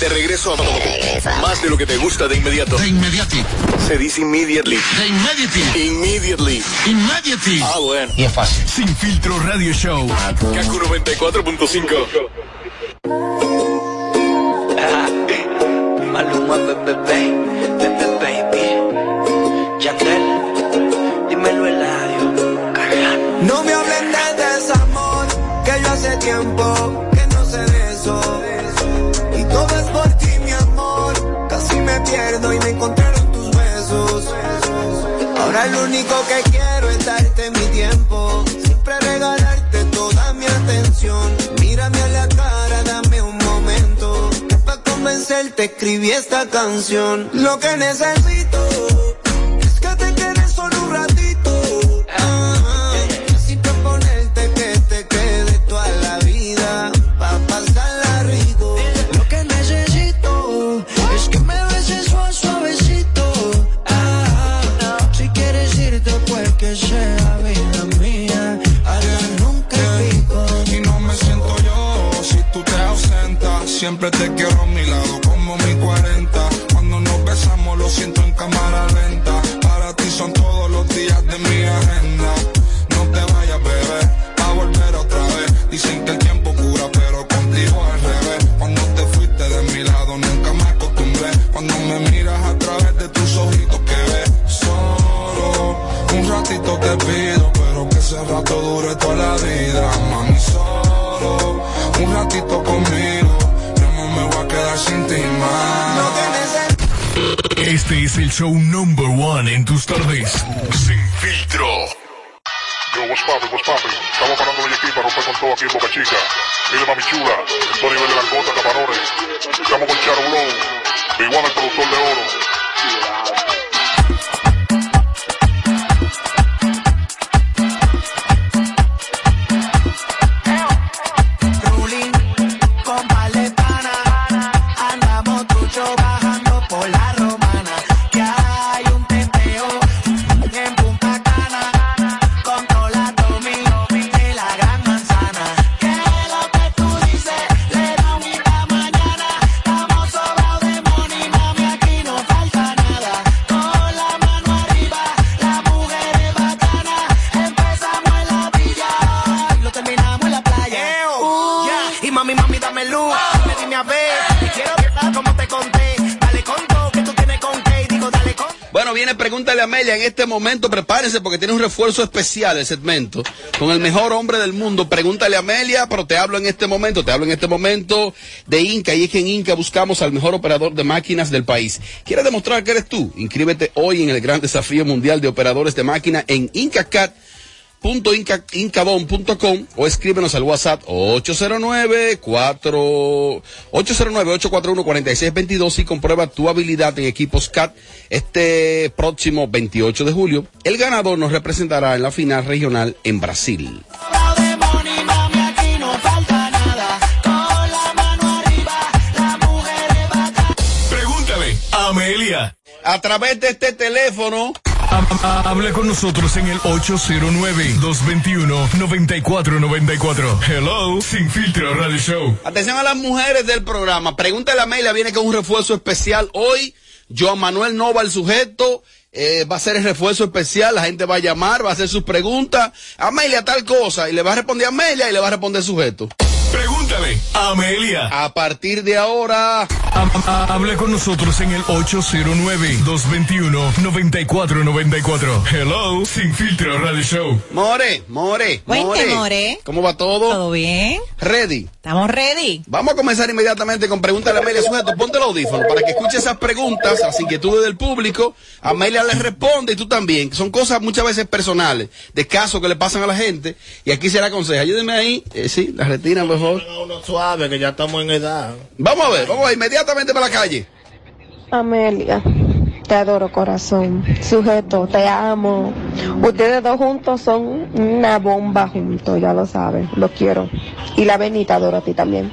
De regreso a más de lo que te gusta de inmediato. De inmediati. Se dice immediately. De inmediati. Immediately. Immediately. Ah, bueno. Y es fácil. Sin filtro radio show. Kaku 94.5. Maluma, bebé, bebé, baby. Yandel, dímelo Eladio. No me hablen de desamor, que yo hace tiempo y me encontraron tus besos. Ahora lo único que quiero es darte mi tiempo. Siempre regalarte toda mi atención. Mírame a la cara, dame un momento. Que para convencerte escribí esta canción. Lo que necesito Siempre te quiero Estamos parando el aquí para romper con todo aquí en Boca Chica. Mire, mami chula, estoy nivel de langota, camarones. Estamos con Charo Blow, igual el productor de oro. Bueno, viene Pregúntale a Amelia. En este momento, prepárense porque tiene un refuerzo especial el segmento. Con el mejor hombre del mundo. Pregúntale a Amelia, pero te hablo en este momento. Te hablo en este momento de Inca. Y es que en Inca buscamos al mejor operador de máquinas del país. ¿Quieres demostrar que eres tú? Inscríbete hoy en el gran desafío mundial de operadores de máquina en IncaCat incabon.com o escríbenos al WhatsApp 809 4 809 841 4622 y comprueba tu habilidad en equipos CAT este próximo 28 de julio. El ganador nos representará en la final regional en Brasil. Pregúntale a Amelia. A través de este teléfono. Hable con nosotros en el 809-221-9494. Hello, Sin Filtro Radio Show. Atención a las mujeres del programa. Pregúntale a Amelia, viene con un refuerzo especial hoy. Joan Manuel Nova, el sujeto, eh, va a ser el refuerzo especial. La gente va a llamar, va a hacer sus preguntas. Amelia, tal cosa. Y le va a responder Amelia y le va a responder sujeto. Pregúntale a Amelia. A partir de ahora. hable con nosotros en el 809-221-9494. Hello, Sin Filtro Radio Show. More, More. Cuente, More. ¿Cómo va todo? ¿Todo bien? Ready. Estamos ready. Vamos a comenzar inmediatamente con Pregúntale a Amelia. Sujeto, ponte el audífono para que escuche esas preguntas, las inquietudes del público. Amelia les responde y tú también. Son cosas muchas veces personales, de casos que le pasan a la gente. Y aquí se la aconseja. Ayúdeme ahí. Eh, sí, la retira mejor. Uno suave, que ya estamos en edad. Vamos a ver, vamos a ver inmediatamente para la calle. Amelia, te adoro corazón. Sujeto, te amo. Ustedes dos juntos son una bomba juntos, ya lo saben. Los quiero. Y la Benita adoro a ti también.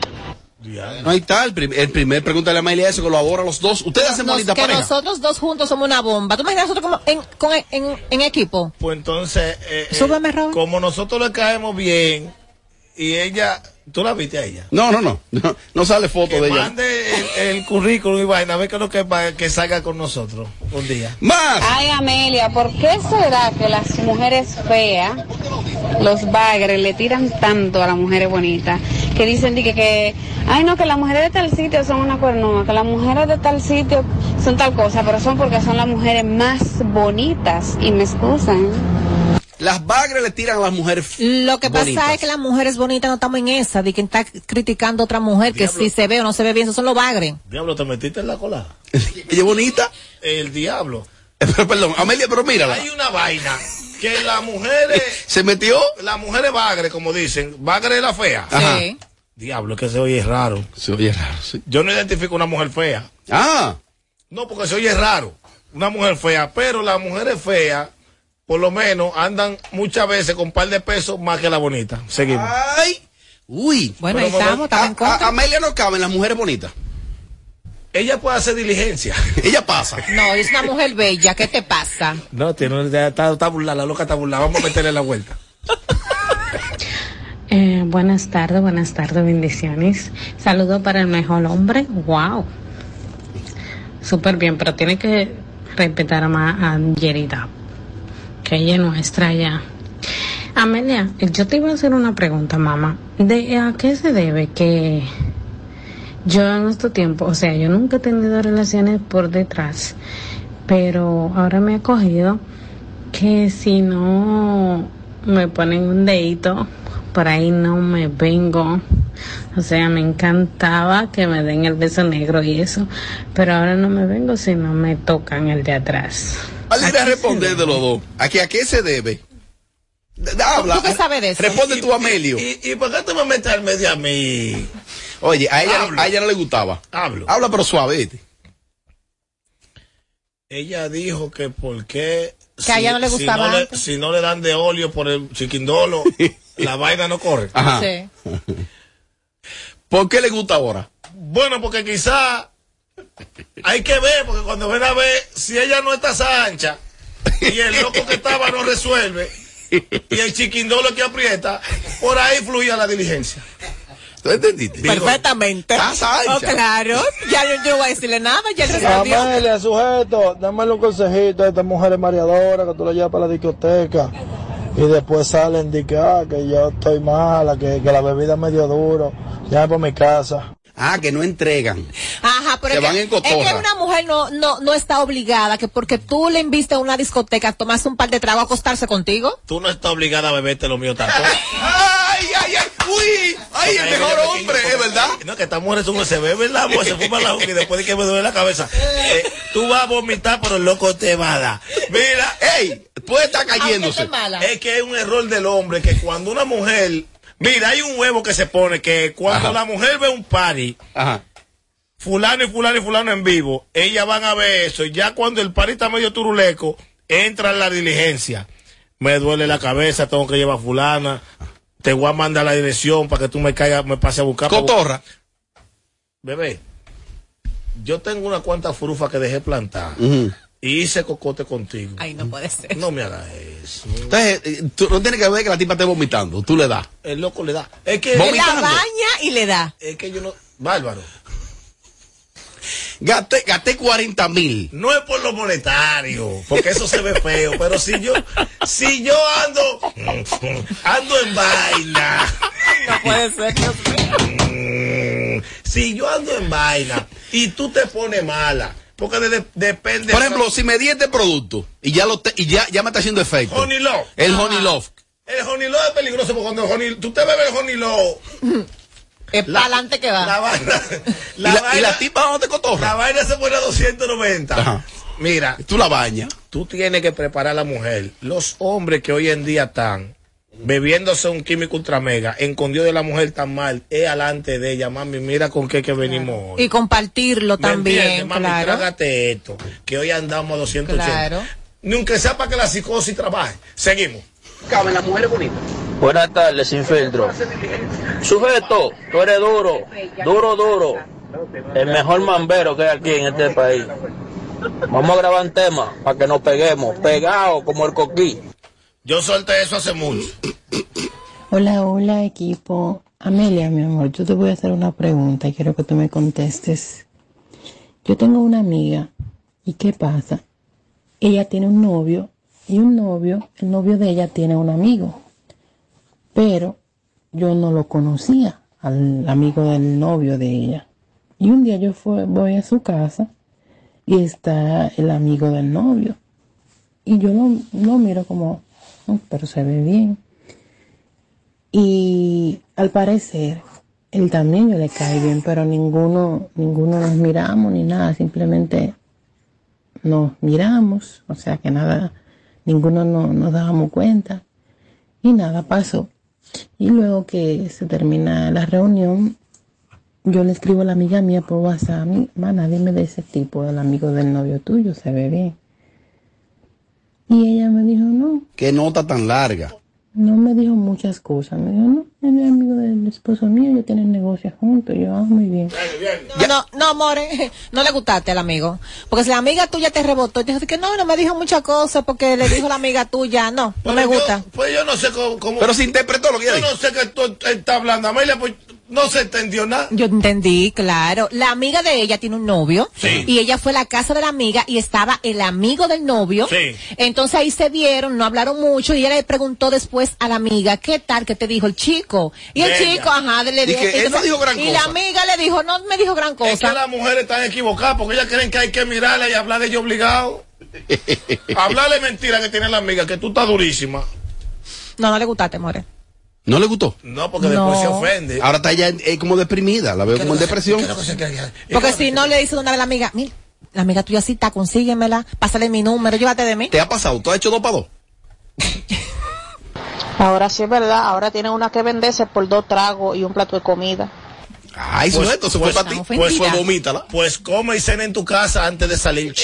No, ahí está, el, prim- el primer pregúntale a Amelia eso, que lo los dos. Ustedes hacen bonita que pareja. nosotros dos juntos somos una bomba. ¿Tú imaginas nosotros como en, con- en, en equipo? Pues entonces, eh, eh, Súbeme, Raúl. como nosotros le caemos bien y ella, ¿tú la viste a ella? No, no, no. No, no sale foto Que de ella. mande el, el currículum y vaina, a ver qué es lo que, va- que salga con nosotros un día. ¡Más! Ay, Amelia, ¿por qué será que las mujeres feas, los bagres, le tiran tanto a las mujeres bonitas? Que dicen di que, que, ay no, que las mujeres de tal sitio son una cuernúa, que las mujeres de tal sitio son tal cosa, pero son porque son las mujeres más bonitas y me excusan. Las bagres le tiran a las mujeres. Lo que bonitas. pasa es que las mujeres bonitas no estamos en esa, de que está criticando a otra mujer, que si se ve o no se ve bien, esos son los bagres. Diablo, te metiste en la cola. ¿Ella es bonita? El diablo. Pero, perdón, Amelia, pero mírala. Hay una vaina que las mujeres, ¿Se metió? las mujeres bagre, como dicen, bagre es la fea. Ajá. Sí. Diablo, es que se oye raro. Se oye raro, sí. Yo no identifico una mujer fea. Ah, No, porque se oye raro. Una mujer fea, pero las mujeres feas, por lo menos, andan muchas veces con un par de pesos más que la bonita. Seguimos. ay, uy. Bueno, ahí estamos, estamos en A, contra. a- Amelia no caben las mujeres bonitas. Ella puede hacer diligencia. Ella pasa. No, es una mujer bella, ¿qué te pasa? No, tiene, ya está, está burlada, la loca está burlada. Vamos a meterle la vuelta. Eh, buenas tardes, buenas tardes, bendiciones. Saludo para el mejor hombre. Wow. Súper bien, pero tiene que respetar más a Yerida, que ella es nuestra ya. Amelia, yo te iba a hacer una pregunta, mamá. ¿De a qué se debe que yo en estos tiempos, o sea, yo nunca he tenido relaciones por detrás, pero ahora me he cogido que si no me ponen un dedito, por ahí no me vengo. O sea, me encantaba que me den el beso negro y eso, pero ahora no me vengo si no me tocan el de atrás. ¿Cuál debe responder de los dos? ¿A qué, a qué se debe? Habla. ¿Tú qué sabes de eso? Responde tú, Amelio. ¿Y, y por qué tú me metes al medio a mí? Oye, a ella, Hablo. a ella no le gustaba. Hablo. Habla pero suave. ¿viste? Ella dijo que por qué... Que a ella no le gustaba Si no le, antes. si no le dan de óleo por el chiquindolo, la vaina no corre. Ajá. Sí. ¿Por qué le gusta ahora? Bueno, porque quizá hay que ver, porque cuando ven a ver, si ella no está ancha y el loco que estaba no resuelve y el chiquindolo que aprieta, por ahí fluía la diligencia. ¿Tú entendiste? Perfectamente. Estás ancha. Oh, claro. Ya yo, yo no voy a decirle nada, ya respondió. Amelia, sujeto, dámele un consejito a estas mujeres mareadoras que tú la llevas para la discoteca y después salen de que, ah, que yo estoy mala, que, que la bebida es medio duro, llame por mi casa. Ah, que no entregan. Ajá, pero Se es, van que, en es que una mujer no, no, no está obligada que porque tú le invistes a una discoteca, tomas un par de tragos a acostarse contigo. Tú no estás obligada a beberte lo mío tanto. ¡Ay, ay, ay! ¡Uy! ¡Ay, el mejor hombre! ¿Es verdad? No, que esta mujer son- se bebe la se fuma la y después de que me duele la cabeza. eh, tú vas a vomitar, pero el loco te va a dar. Mira, ¡Ey! Puede estar cayéndose. Es que es un error del hombre que cuando una mujer. Mira, hay un huevo que se pone que cuando Ajá. la mujer ve un party, Ajá. fulano y fulano y fulano en vivo, ellas van a ver eso. Y ya cuando el party está medio turuleco, entra en la diligencia. Me duele la cabeza, tengo que llevar a fulana. Te voy a mandar la dirección para que tú me caigas, me pase a buscar. Cotorra. Bebé, yo tengo una cuanta frufa que dejé plantar Ujú. Y hice cocote contigo. Ay, no puede ser. No me hagas eso. Entonces, eh, tú no tienes que ver que la tipa esté vomitando. Tú le das. El loco le da. Es que, la Vomitando. baña y le da. es que yo no. Bárbaro. Gasté, gasté 40 mil. No es por lo monetario, porque eso se ve feo, pero si yo, si yo ando, ando en vaina, no puede ser, Dios mío. Si yo ando en vaina y tú te pones mala, porque de- de- depende. Por ejemplo, si me di este producto y ya lo te- y ya, ya me está haciendo efecto. Honey Love. El Ajá. Honey Love. El honey love es peligroso porque cuando el honey, tú te bebes el honey love. Es para adelante que va. La vaina. ¿Y la- y la tipa dónde te cotorra? La vaina se pone a 290. Ajá. Mira. Tú la bañas. Tú tienes que preparar a la mujer. Los hombres que hoy en día están bebiéndose un químico ultra mega, escondido de la mujer tan mal, es alante de ella, mami, mira con qué que venimos hoy. Y compartirlo ¿Me entiendes, también, mami? claro. Trágate esto, que hoy andamos a 280. Claro. Nunca sepa que la psicosis trabaje. Seguimos. Caben las mujeres bonitas. Buenas tardes, sin filtro. Sujeto, tú eres duro, duro, duro. El mejor mambero que hay aquí en este país. Vamos a grabar un tema para que nos peguemos, pegados como el coquí. Yo solté eso hace mucho. Hola, hola equipo. Amelia, mi amor, yo te voy a hacer una pregunta y quiero que tú me contestes. Yo tengo una amiga y ¿qué pasa? Ella tiene un novio y un novio, el novio de ella tiene un amigo, pero yo no lo conocía al amigo del novio de ella. Y un día yo voy a su casa y está el amigo del novio. Y yo lo, lo miro como, "Oh, pero se ve bien. Y al parecer, él también le cae bien, pero ninguno, ninguno nos miramos ni nada, simplemente nos miramos, o sea que nada, ninguno no- nos dábamos cuenta y nada pasó. Y luego que se termina la reunión, yo le escribo a la amiga mía por WhatsApp, "Mi- mana, dime de ese tipo, del amigo del novio tuyo, se ve bien. Y ella me dijo, no, Qué nota tan larga. no me dijo muchas cosas. Me dijo, no, él es amigo del esposo mío, ellos tienen negocios juntos. Yo, ah, muy bien. No, no, no, more, no le gustaste al amigo. Porque si la amiga tuya te rebotó te dijo que no, no me dijo muchas cosas porque le dijo la amiga tuya, no, no me yo- gusta. pues yo no sé cómo. cómo- Pero se interpretó lo que ella Yo no sé que tú estás hablando, Amelia, pues no se entendió nada. Yo entendí, claro. La amiga de ella tiene un novio Sí. y ella fue a la casa de la amiga y estaba el amigo del novio. Sí. Entonces ahí se vieron, no hablaron mucho y ella le preguntó después a la amiga, ¿qué tal que te dijo el chico? Y el ella. chico, ajá, le Y que él no dijo gran Y la cosa. amiga le dijo, no me dijo gran cosa. Es que las mujeres están equivocadas porque ellas creen que hay que mirarla y hablar de ella obligado. Hablarle mentira que tiene la amiga, que tú estás durísima. No, no le gustaste, more. ¿No le gustó? No, porque después se ofende. Ahora está ella eh, como deprimida, la veo como en depresión. Porque si no le dice una vez a la amiga, mira, la amiga tuya sí está, consíguemela, pásale mi número, llévate de mí. ¿Te ha pasado? ¿Tú has hecho dos para dos? Ahora sí es verdad, ahora tienen una que venderse por dos tragos y un plato de comida. Ay, sujeto, se fue para ti. Pues, pues vomítala. Pues come y cena en tu casa antes de salir.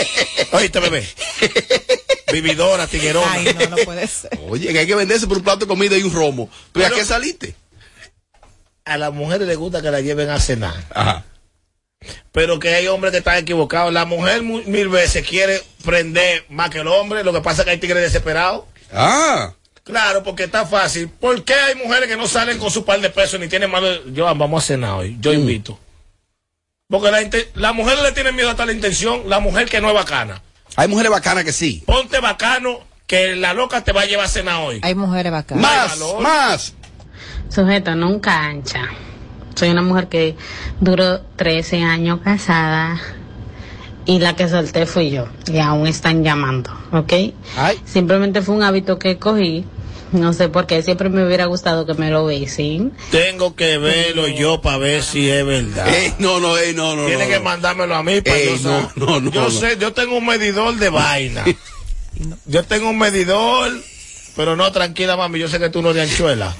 Oíste, bebé. Vividora, tiguerona. Ay, no, no puede ser. Oye, que hay que venderse por un plato de comida y un romo. ¿Tú a qué saliste? A las mujeres les gusta que la lleven a cenar. Ajá. Pero que hay hombres que están equivocados. La mujer mu- mil veces quiere prender más que el hombre. Lo que pasa es que hay tigres desesperados. Ah. Claro, porque está fácil. ¿Por qué hay mujeres que no salen con su par de pesos ni tienen más de... Yo, vamos a cenar hoy. Mm. Yo invito. Porque la, la mujer le tiene miedo hasta la intención. La mujer que no es bacana. Hay mujeres bacanas que sí. Ponte bacano que la loca te va a llevar a cenar hoy. Hay mujeres bacanas. Más, más. Sujeto, nunca ancha. Soy una mujer que duró 13 años casada y la que solté fui yo. Y aún están llamando, ¿ok? Simplemente fue un hábito que cogí. No sé por qué, siempre me hubiera gustado que me lo besen. Tengo que verlo yo para ver si es verdad. Ey, no, no, ey, no, no. Tiene no, que no. mandármelo a mí para yo no, no, no, Yo no. sé, yo tengo un medidor de vaina. Yo tengo un medidor, pero no, tranquila, mami, yo sé que tú no eres anchuela.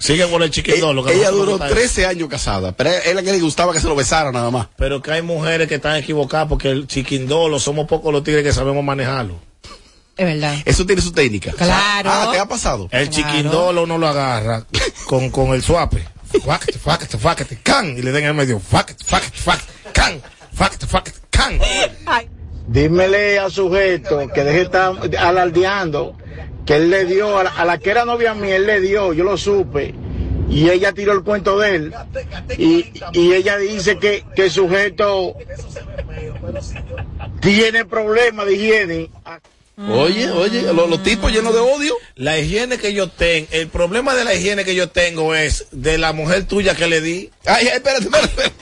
Sigue con el chiquitolo. que Ella duró no está- 13 años casada, pero es la que le gustaba que se lo besara nada más. Pero que hay mujeres que están equivocadas porque el chiquindolo, somos pocos los tigres que sabemos manejarlo. Es verdad. Eso tiene su técnica. Claro. Ah, ¿te ha pasado? El chiquindolo uno lo agarra con, con el suape. Fácate, fácate, fácate, can. Y le den en el medio. Fácate, fácate, fácate, can. Fácate, fácate, can. Dímele al sujeto que deje de estar alardeando que él le dio a la, a la que era novia mía, él le dio, yo lo supe. Y ella tiró el cuento de él. Y, y ella dice que, que el sujeto tiene problemas de higiene. Oye, oye, lo- los tipos llenos de odio. La higiene que yo tengo, el problema de la higiene que yo tengo es de la mujer tuya que le di. Ay, espérate, espérate.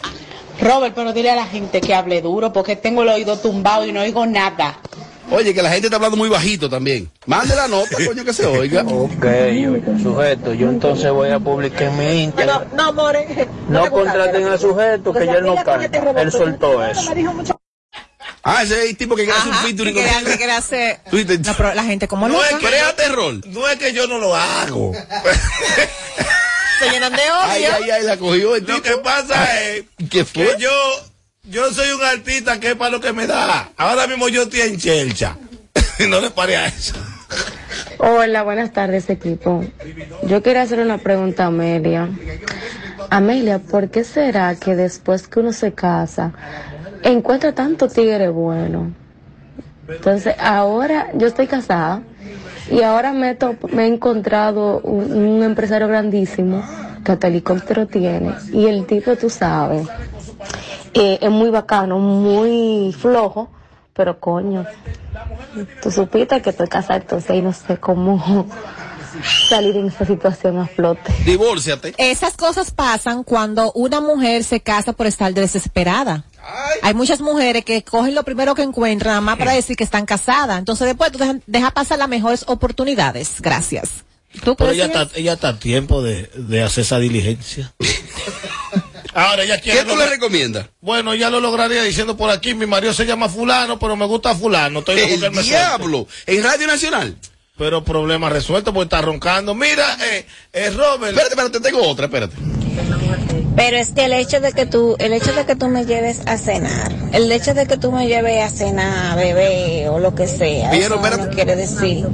Robert, pero dile a la gente que hable duro porque tengo el oído tumbado y no oigo nada. Oye, que la gente está hablando muy bajito también. Mande la nota, coño, que se oiga. Ok, sujeto, yo entonces voy a publicar en mi Instagram. No, more. No contraten al sujeto que ya él no canta. Él soltó eso. Ah, ese es el tipo que quiere hacer un featuring que que quiere hacer. No, pero la gente como No loca. es que Crea terror. No es que yo no lo hago. Se llenan de odio. Ay, ay, ay, la cogió el Lo tipo. que pasa es ¿Qué fue? que yo, yo soy un artista que es para lo que me da. Ahora mismo yo estoy en chelcha. no le pare a eso. Hola, buenas tardes equipo. Yo quería hacer una pregunta a Amelia. Amelia, ¿por qué será que después que uno se casa encuentra tanto tigre bueno? Entonces, ahora yo estoy casada y ahora me, top- me he encontrado un, empresario grandísimo que hasta helicóptero tiene y el tipo, tú sabes, eh, es muy bacano, muy flojo, pero coño, tú supiste que estoy casada, entonces ahí no sé cómo salir en esa situación a flote. Divórciate. Esas cosas pasan cuando una mujer se casa por estar desesperada. Hay muchas mujeres que cogen lo primero que encuentran, nada más para decir que están casadas. Entonces después tú dejas deja pasar las mejores oportunidades. Gracias. ¿Tú Pero crees ella está, ella está a tiempo de, de hacer esa diligencia. Ahora ella quiere. ¿Qué tú le recomiendas? Bueno, ella lo lograría diciendo por aquí, mi marido se llama fulano, pero me gusta fulano. Estoy El diablo. En Radio Nacional. Pero problema resuelto porque está roncando. Mira, eh, eh, Robert. Espérate, espérate, tengo otra, espérate. Pero es que el hecho de que tú, el hecho de que tú me lleves a cenar, el hecho de que tú me lleves a cenar, a beber o lo que sea, Pero, eso no quiere decir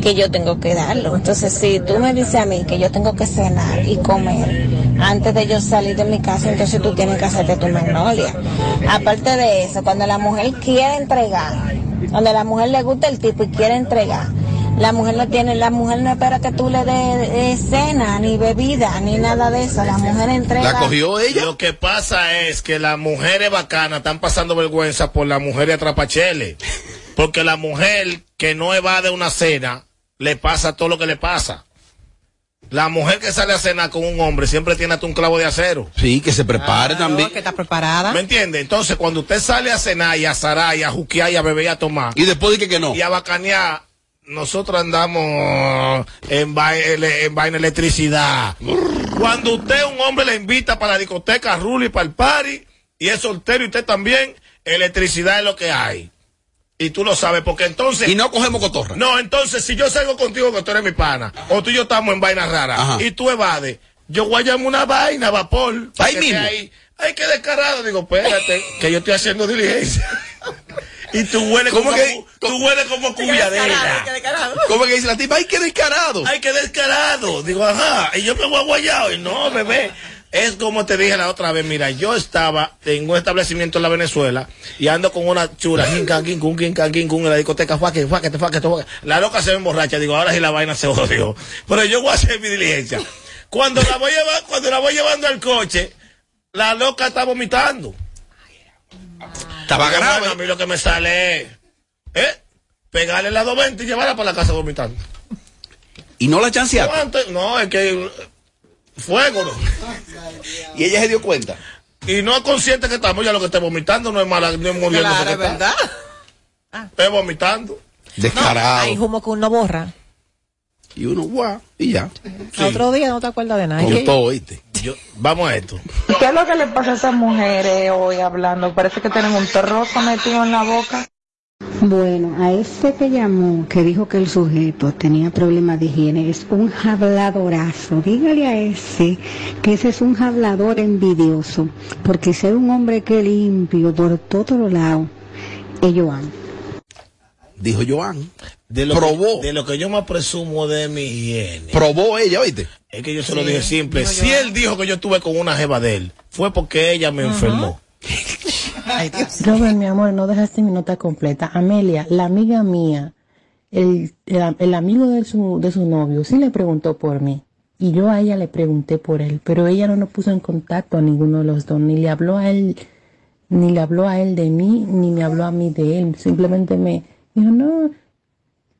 que yo tengo que darlo. Entonces, si tú me dices a mí que yo tengo que cenar y comer antes de yo salir de mi casa, entonces tú tienes que hacerte tu magnolia. Aparte de eso, cuando la mujer quiere entregar, cuando a la mujer le gusta el tipo y quiere entregar, la mujer no tiene, la mujer no espera que tú le des eh, cena, ni bebida, ni nada de eso. La mujer entrega. Lo que pasa es que las mujeres bacanas están pasando vergüenza por las mujeres atrapacheles. Porque la mujer que no evade una cena, le pasa todo lo que le pasa. La mujer que sale a cenar con un hombre siempre tiene hasta un clavo de acero. Sí, que se prepare también. que está preparada. ¿Me entiende? Entonces, cuando usted sale a cenar y a zarar y a juquear y a beber y a tomar. Y después dice que no. Y a bacanear, nosotros andamos en, vai- en vaina electricidad. Cuando usted, un hombre, le invita para la discoteca, Ruli, para el party, y es soltero y usted también, electricidad es lo que hay. Y tú lo sabes, porque entonces. Y no cogemos cotorra. No, entonces, si yo salgo contigo, que tú eres mi pana, o tú y yo estamos en vainas raras, Ajá. y tú evades, yo voy a llamar una vaina, vapor. Ahí mismo. Ahí. Ay, qué descarado. Digo, espérate, que yo estoy haciendo diligencia. y tú hueles ¿Cómo como, que- tú hueles como cubiadera. ¿Cómo que dice la tipa? ¡Ay, qué descarado! Ay, qué descarado. Digo, ajá. Y yo me voy aguayado. Y no, bebé. Es como te dije la otra vez, mira, yo estaba en un establecimiento en la Venezuela y ando con una chula, quin, can, quin, cun, quin, can, quin, cun, en la discoteca, fuaque, fuaque, fuaque, fuaque. La loca se ve emborracha, digo, ahora sí la vaina se odió. Pero yo voy a hacer mi diligencia. Cuando la voy, lleva- cuando la voy llevando al coche, la loca está vomitando. Estaba grave. bueno, a mí lo que me sale es, ¿eh? Pegarle la 220 y llevarla para la casa vomitando. Y no la chanceaste. ¿Cuánto? No, es que fuego. ¿no? Y ella se dio cuenta. Y no es consciente que estamos ya lo que esté vomitando, no es mala, no es muriendo. Claro, es está. verdad. Es vomitando. Descarado. Hay humo que uno borra. Y uno, guau, y ya. Al Otro día no te acuerdas de nada. Con todo, ¿oíste? Yo- vamos a esto. ¿Qué es lo que le pasa a esas mujeres hoy hablando? Parece que tienen un trozo metido en la boca. Bueno, a ese que llamó, que dijo que el sujeto tenía problemas de higiene, es un habladorazo. Dígale a ese que ese es un hablador envidioso, porque ser un hombre que limpio por todos los lados, ellos han. Dijo Joan. De lo Probó. Que, de lo que yo más presumo de mi higiene. Probó ella, ¿oíste? Es que yo se lo dije simple. Si él dijo que yo estuve con una jeva de él, fue porque ella me enfermó. Robert, mi amor, no dejaste mi nota completa. Amelia, la amiga mía, el, el, el amigo de su, de su novio, sí le preguntó por mí. Y yo a ella le pregunté por él, pero ella no nos puso en contacto a ninguno de los dos, ni le habló a él, ni le habló a él de mí, ni me habló a mí de él. Simplemente me dijo, no,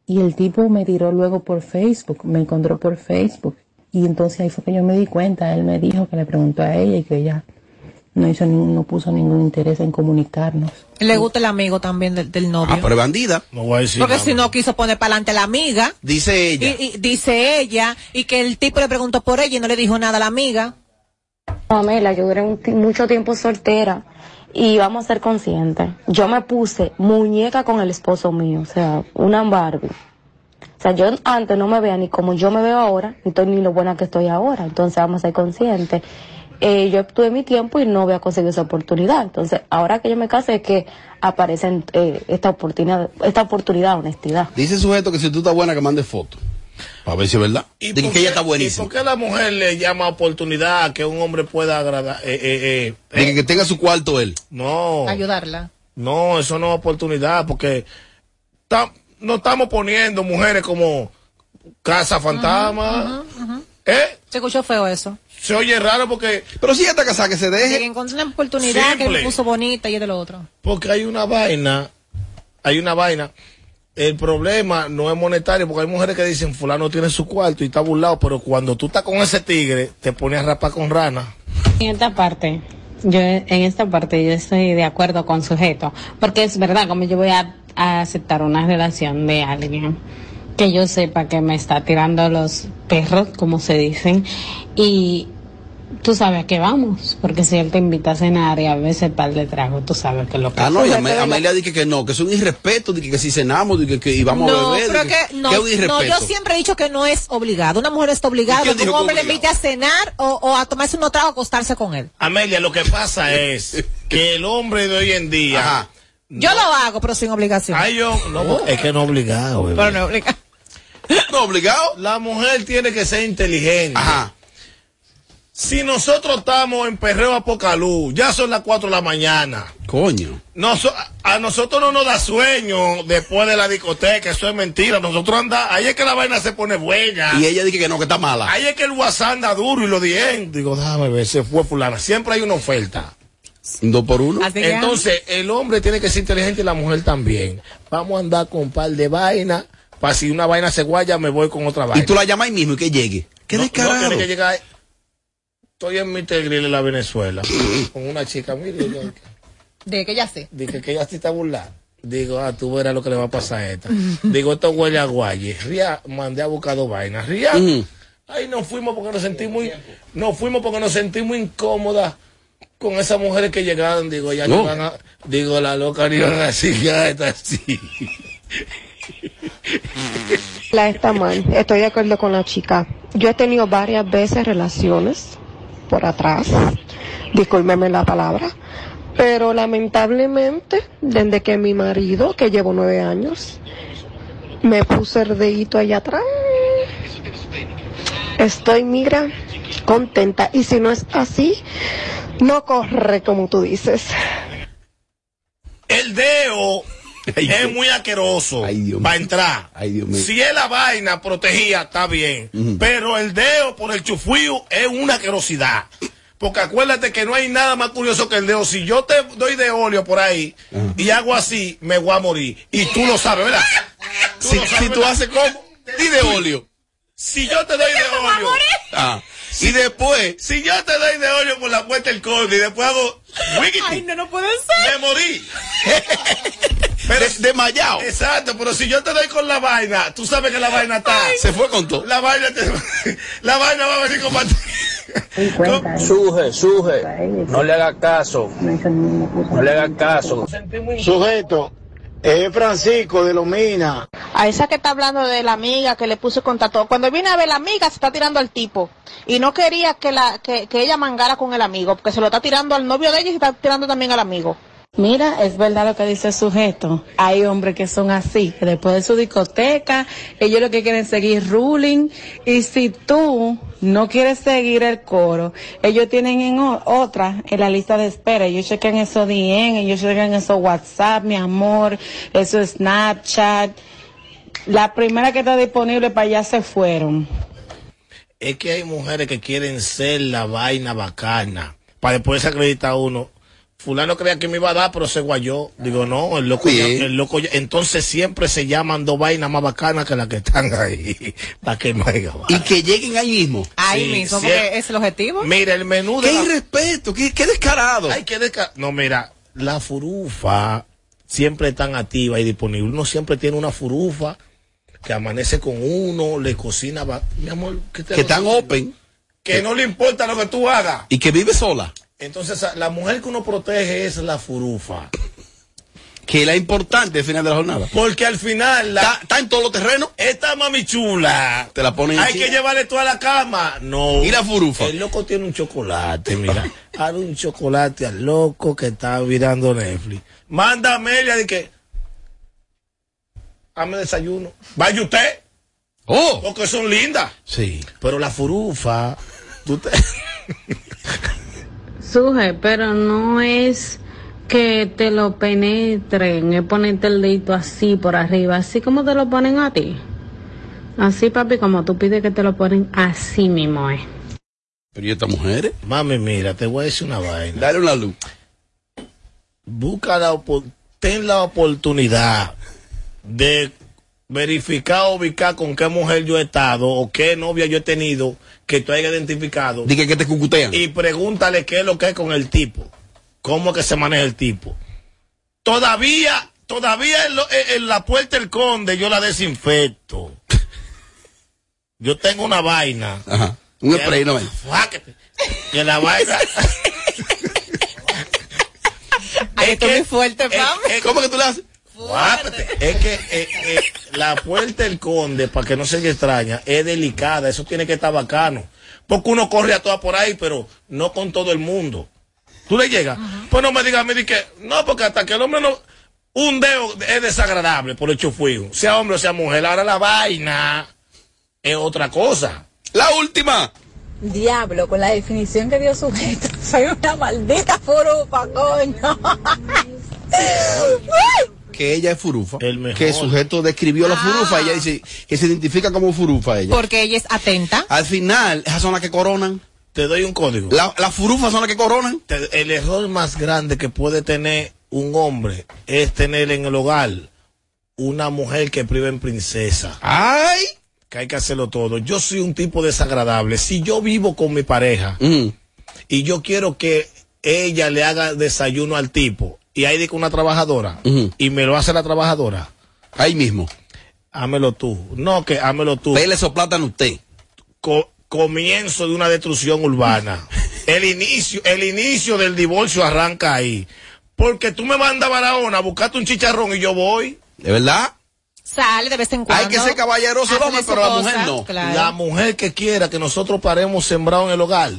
Y el tipo me tiró luego por Facebook, me encontró por Facebook. Y entonces ahí fue que yo me di cuenta, él me dijo que le preguntó a ella y que ella no hizo ni- no puso ningún interés en comunicarnos. Le gusta el amigo también del, del novio. Ah, pero bandida. No voy a decir Porque nada. si no quiso poner para adelante a la amiga. Dice ella. Y, y dice ella, y que el tipo le preguntó por ella y no le dijo nada a la amiga. Pamela, yo duré un ti- mucho tiempo soltera y vamos a ser conscientes. Yo me puse muñeca con el esposo mío, o sea, una Barbie. O sea, yo antes no me veía ni como yo me veo ahora, ni, estoy, ni lo buena que estoy ahora. Entonces vamos a ser conscientes. Eh, yo tuve mi tiempo y no voy a conseguir esa oportunidad. Entonces, ahora que yo me casé, es que aparece eh, esta oportunidad, esta oportunidad, honestidad. Dice el sujeto que si tú estás buena que mande foto. A ver si es verdad. Dice por que ella está buenísima. ¿Y por qué la mujer le llama oportunidad que un hombre pueda agradar? Eh, eh, eh, De que, que tenga su cuarto él. No. Ayudarla. No, eso no es oportunidad, porque ta- no estamos poniendo mujeres como casa fantasma. ¿Eh? Se escuchó feo eso. Se oye raro porque. Pero si ella está casada, que se De que encontró una oportunidad que Simple. le puso bonita y es de lo otro. Porque hay una vaina, hay una vaina. El problema no es monetario, porque hay mujeres que dicen, fulano tiene su cuarto y está burlado, pero cuando tú estás con ese tigre, te pones a rapar con rana. En esta parte, yo en esta parte yo estoy de acuerdo con sujeto, porque es verdad, como yo voy a, a aceptar una relación de alguien que yo sepa que me está tirando los perros, como se dicen, y tú sabes a qué vamos, porque si él te invita a cenar y a veces par de trago, tú sabes que lo que Ah, no, y Ame- Amelia dice que no, que es un irrespeto, dice que si cenamos, dice que, que y vamos no, a beber. pero dice que, no, que es un irrespeto. no, yo siempre he dicho que no es obligado. Una mujer está obligada ¿Y quién que un hombre le invite a cenar o, o a tomarse unos tragos, a acostarse con él. Amelia, lo que pasa es que el hombre de hoy en día. Yo lo hago, pero sin obligación. Ay, yo, no, es que no obligado, bebé. Pero no obligado. No obligado. La mujer tiene que ser inteligente. Si nosotros estamos en perreo apocalú, ya son las 4 de la mañana. Coño. A nosotros no nos da sueño después de la discoteca, eso es mentira. Nosotros anda, ahí es que la vaina se pone buena. Y ella dice que no, que está mala. Ahí es que el WhatsApp anda duro y lo dije. Digo, déjame ver, se fue fulana. Siempre hay una oferta. Dos por uno. Entonces, el hombre tiene que ser inteligente y la mujer también. Vamos a andar con un par de vainas. Para si una vaina se guaya, me voy con otra vaina. Y tú la llamas ahí mismo y que llegue. Qué no, descarado. No, tiene que llegar. Estoy en mi Grill en la Venezuela con una chica, mire, yo- De que ya sé. dije que ella sí está burlada. Digo, ah, tú verás lo que le va a pasar a esta. Digo, esto huele a guaye. Ría, mandé a buscar dos vainas. Ría. Ujú. Ahí nos fuimos porque nos sentimos, nos fuimos porque nos sentimos incómodas con esas mujeres que llegaron. Digo, ya No. no van a, digo, la loca ni van así, ya está así. La está mal, estoy de acuerdo con la chica. Yo he tenido varias veces relaciones por atrás, discúlpeme la palabra, pero lamentablemente, desde que mi marido, que llevo nueve años, me puso el dedito allá atrás, estoy, mira, contenta. Y si no es así, no corre como tú dices. El es muy asqueroso para entrar. mío. Si es la vaina protegida, está bien. Pero el dedo por el chufío es una asquerosidad. Porque acuérdate que no hay nada más curioso que el dedo. Si yo te doy de óleo por ahí y hago así, me voy a morir. Y tú lo sabes, ¿verdad? Tú Si, lo sabes, si tú ¿verdad? haces como. Y de óleo. Si yo te doy de óleo. Ah. Y después. Si yo te doy de óleo por la puerta del cobre y después hago. Ay, no, no puede ser. Me morí. Pero, desmayado. Exacto, pero si yo te doy con la vaina, tú sabes que la vaina está. Se fue con todo. La vaina, te- la vaina va a venir con pat- Suje, suje, no le haga caso, no le haga caso. Sujeto, es Francisco de Lomina. A esa que está hablando de la amiga que le puso contacto. Cuando viene a ver la amiga, se está tirando al tipo. Y no quería que, la, que, que ella mangara con el amigo, porque se lo está tirando al novio de ella y se está tirando también al amigo. Mira, es verdad lo que dice el sujeto. Hay hombres que son así, después de su discoteca, ellos lo que quieren seguir ruling. Y si tú no quieres seguir el coro, ellos tienen en otra, en la lista de espera. Ellos chequen esos DM, ellos chequen esos WhatsApp, mi amor, eso Snapchat. La primera que está disponible para allá se fueron. Es que hay mujeres que quieren ser la vaina bacana para después acreditar uno. Fulano creía que me iba a dar, pero se guayó. Digo, no, el loco, ya- el loco ya- entonces siempre se llaman dos vainas más bacanas que las que están ahí. Para que no haya Y que lleguen ahí mismo. Ahí Sí, mismo, porque es el objetivo. Mira, el menú de Qué la- irrespeto, qué, qué descarado. Ay, qué desca- No, mira, la furufa siempre están activa y disponible. Uno siempre tiene una furufa que amanece con uno, le cocina. va- Mi amor, ¿qué te Que están open Que no le importa lo que tú hagas. y que vive sola. Entonces, la mujer que uno protege es la furufa. Que es la importante al final de la jornada. Porque al final, la, Está, está en todos los terrenos. esta mami chula, Te la ponen hay encima. que llevarle toda la cama. No. ¿Y la furufa? El loco tiene un chocolate, mira. Hazle un chocolate al loco que está mirando Netflix. Manda a Amelia de que. Hazme desayuno. Vaya usted. Oh, Porque son lindas. sí. Pero la furufa. Tú te... Suje, pero no es que te lo penetren, es ponerte el dedito así por arriba, así como te lo ponen a ti. Así, papi, como tú pides que te lo ponen, así mismo es. Pero ¿y estas mujeres? Mami, mira, te voy a decir una vaina. Dale una luz. busca la ten la oportunidad de verificar o ubicar con qué mujer yo he estado o qué novia yo he tenido que tú hayas identificado Dije que te cucutean. y pregúntale qué es lo que es con el tipo, cómo es que se maneja el tipo. Todavía, todavía en, lo- en- la puerta del conde yo la desinfecto. Yo tengo una vaina. Ajá. Un spray, no. Que la vaina. Ay, esto es muy fuerte, es- mami. es- ¿Cómo que tú le haces? Guápate. Es que eh, eh, la puerta del conde, para que no se le extraña, es delicada. Eso tiene que estar bacano. Porque uno corre a todas por ahí, pero no con todo el mundo. Tú le llegas. Pues no me digas a mí di que no, porque hasta que el hombre no. Un dedo es desagradable por el chufuigo. Sea hombre o sea mujer. Ahora la vaina es otra cosa. La última. Diablo, con la definición que dio sujeto, soy una maldita furupa, coño. Que ella es furufa. El mejor. Que el sujeto describió la furufa. Ella dice que se identifica como furufa ella. Porque ella es atenta. Al final, esas son las que coronan. Te doy un código. La- Las furufas son las que coronan. Te- el error más grande que puede tener un hombre es tener en el hogar una mujer que priva en princesa. ¡Ay! Que hay que hacerlo todo. Yo soy un tipo desagradable. Si yo vivo con mi pareja Mm. y yo quiero que ella le haga desayuno al tipo y hay de que una trabajadora y me lo hace la trabajadora, Ahí mismo. hámelo tú. No, que hámelo tú. Pele esos plátanos usted. Co- comienzo de una destrucción urbana. el inicio, el inicio del divorcio arranca ahí. Porque tú me mandas a Barahona a buscarte un chicharrón y yo voy. ¿De verdad? Sale de vez en cuando. Hay que ser caballeroso el hombre, pero la mujer no. claro. La mujer que quiera que nosotros paremos sembrado en el hogar,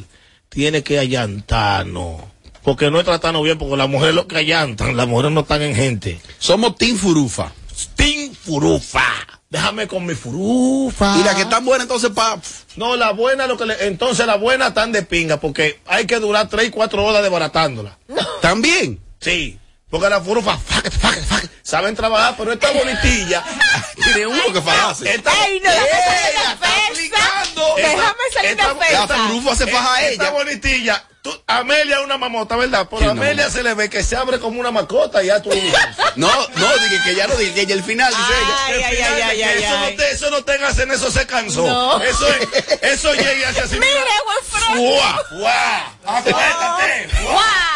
tiene que allantarnos. Porque no es tratarnos bien, porque las mujeres lo que allantan, las mujeres no están en gente. Somos Team Furufa. Team Furufa. Déjame con mi furufa. Y la que están buena entonces pa... No, la buena, lo que le- entonces la buena están de pinga, porque hay que durar 3 y 4 horas desbaratándola. ¿También? Sí. Porque la furufa, fuck it, fuck it, fuck it, saben trabajar, pero esta bonitilla. Tiene uno que fajarse. Esta, Ey, no, la Déjame salir Esta- de defensa. La faja a Esta ella. bonitilla. Tú, Amelia es una mamota, ¿verdad? Pero Sí, a una Amelia se le ve que se abre como una mascota y ya tú. No, no, dije que ya no dije, ella el final, dice Ay, ella. ay, ay, ay, ay, eso, ay. No te, eso no tengas en eso se cansó. No. Eso es, eso llega y hace así. Mire, Wilfred. ¡Fua! ¡Fua! ¡Acuéstate! ¡Fua!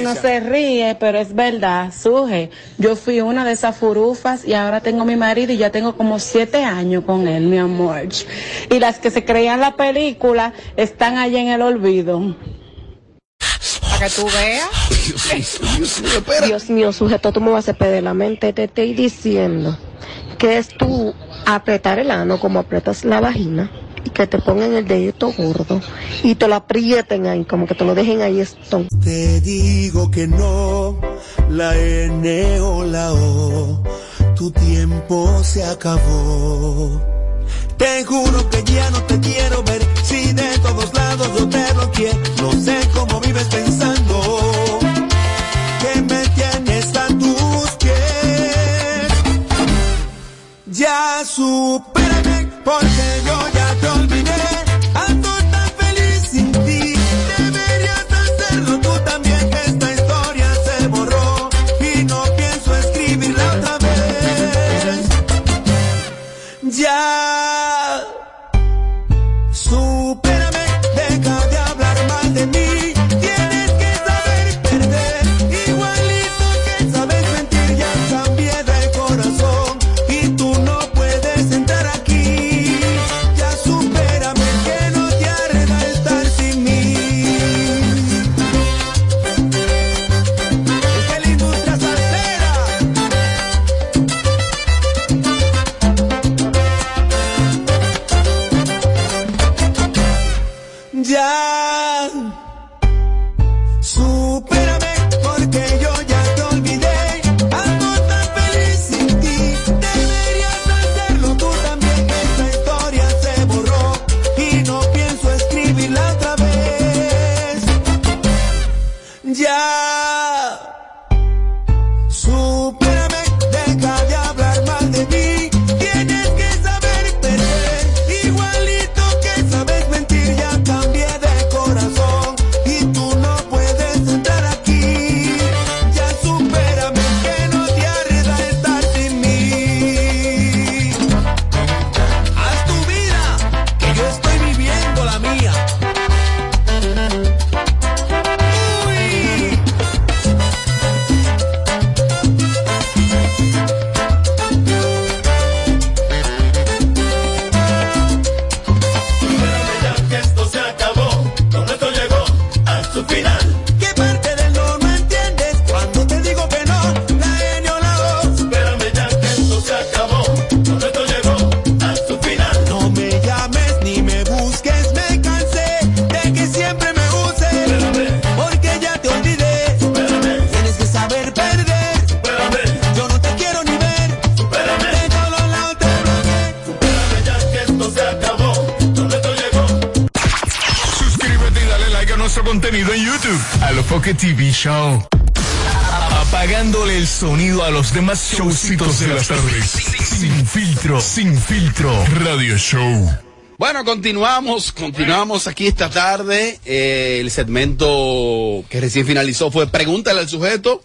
Uno se ríe, pero es verdad, suje. Yo fui una de esas furufas y ahora tengo mi marido y ya tengo como siete años con él, mi amor. Y las que se creían la película están allá en el olvido. Para que tú veas. Dios mío, espera. Dios mío, sujeto, tú me vas a perder la mente. Te estoy diciendo que es tú apretar el ano como apretas la vagina y que te pongan el dedito gordo y te lo aprieten ahí, como que te lo dejen ahí esto. Te digo que no, la N o la O, tu tiempo se acabó. Te juro que ya no te quiero ver, si de todos lados yo te bloqueé, no sé cómo vives pensando que me tienes a tus pies. Ya supérame, porque yo ya te demás showcitos de las tardes. Sin filtro, sin filtro. Radio Show. Bueno, continuamos, continuamos aquí esta tarde. Eh, el segmento que recién finalizó fue Pregúntale al sujeto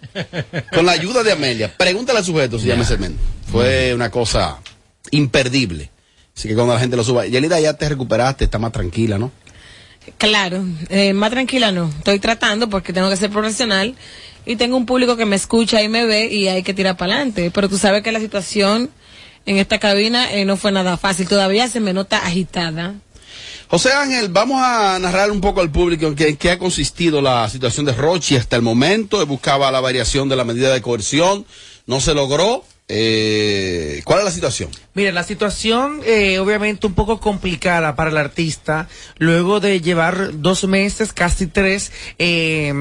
con la ayuda de Amelia. Pregúntale al sujeto, se llama el segmento. Fue una cosa imperdible. Así que cuando la gente lo suba, Yelida, ya te recuperaste, está más tranquila, ¿no? Claro, eh, más tranquila no. Estoy tratando porque tengo que ser profesional y tengo un público que me escucha y me ve y hay que tirar para adelante. Pero tú sabes que la situación en esta cabina eh, no fue nada fácil. Todavía se me nota agitada. José Ángel, vamos a narrar un poco al público en qué, qué ha consistido la situación de Rochi hasta el momento. Buscaba la variación de la medida de coerción, no se logró. Eh, ¿Cuál es la situación? Mire, la situación eh, obviamente un poco complicada para el artista, luego de llevar dos meses, casi tres, eh,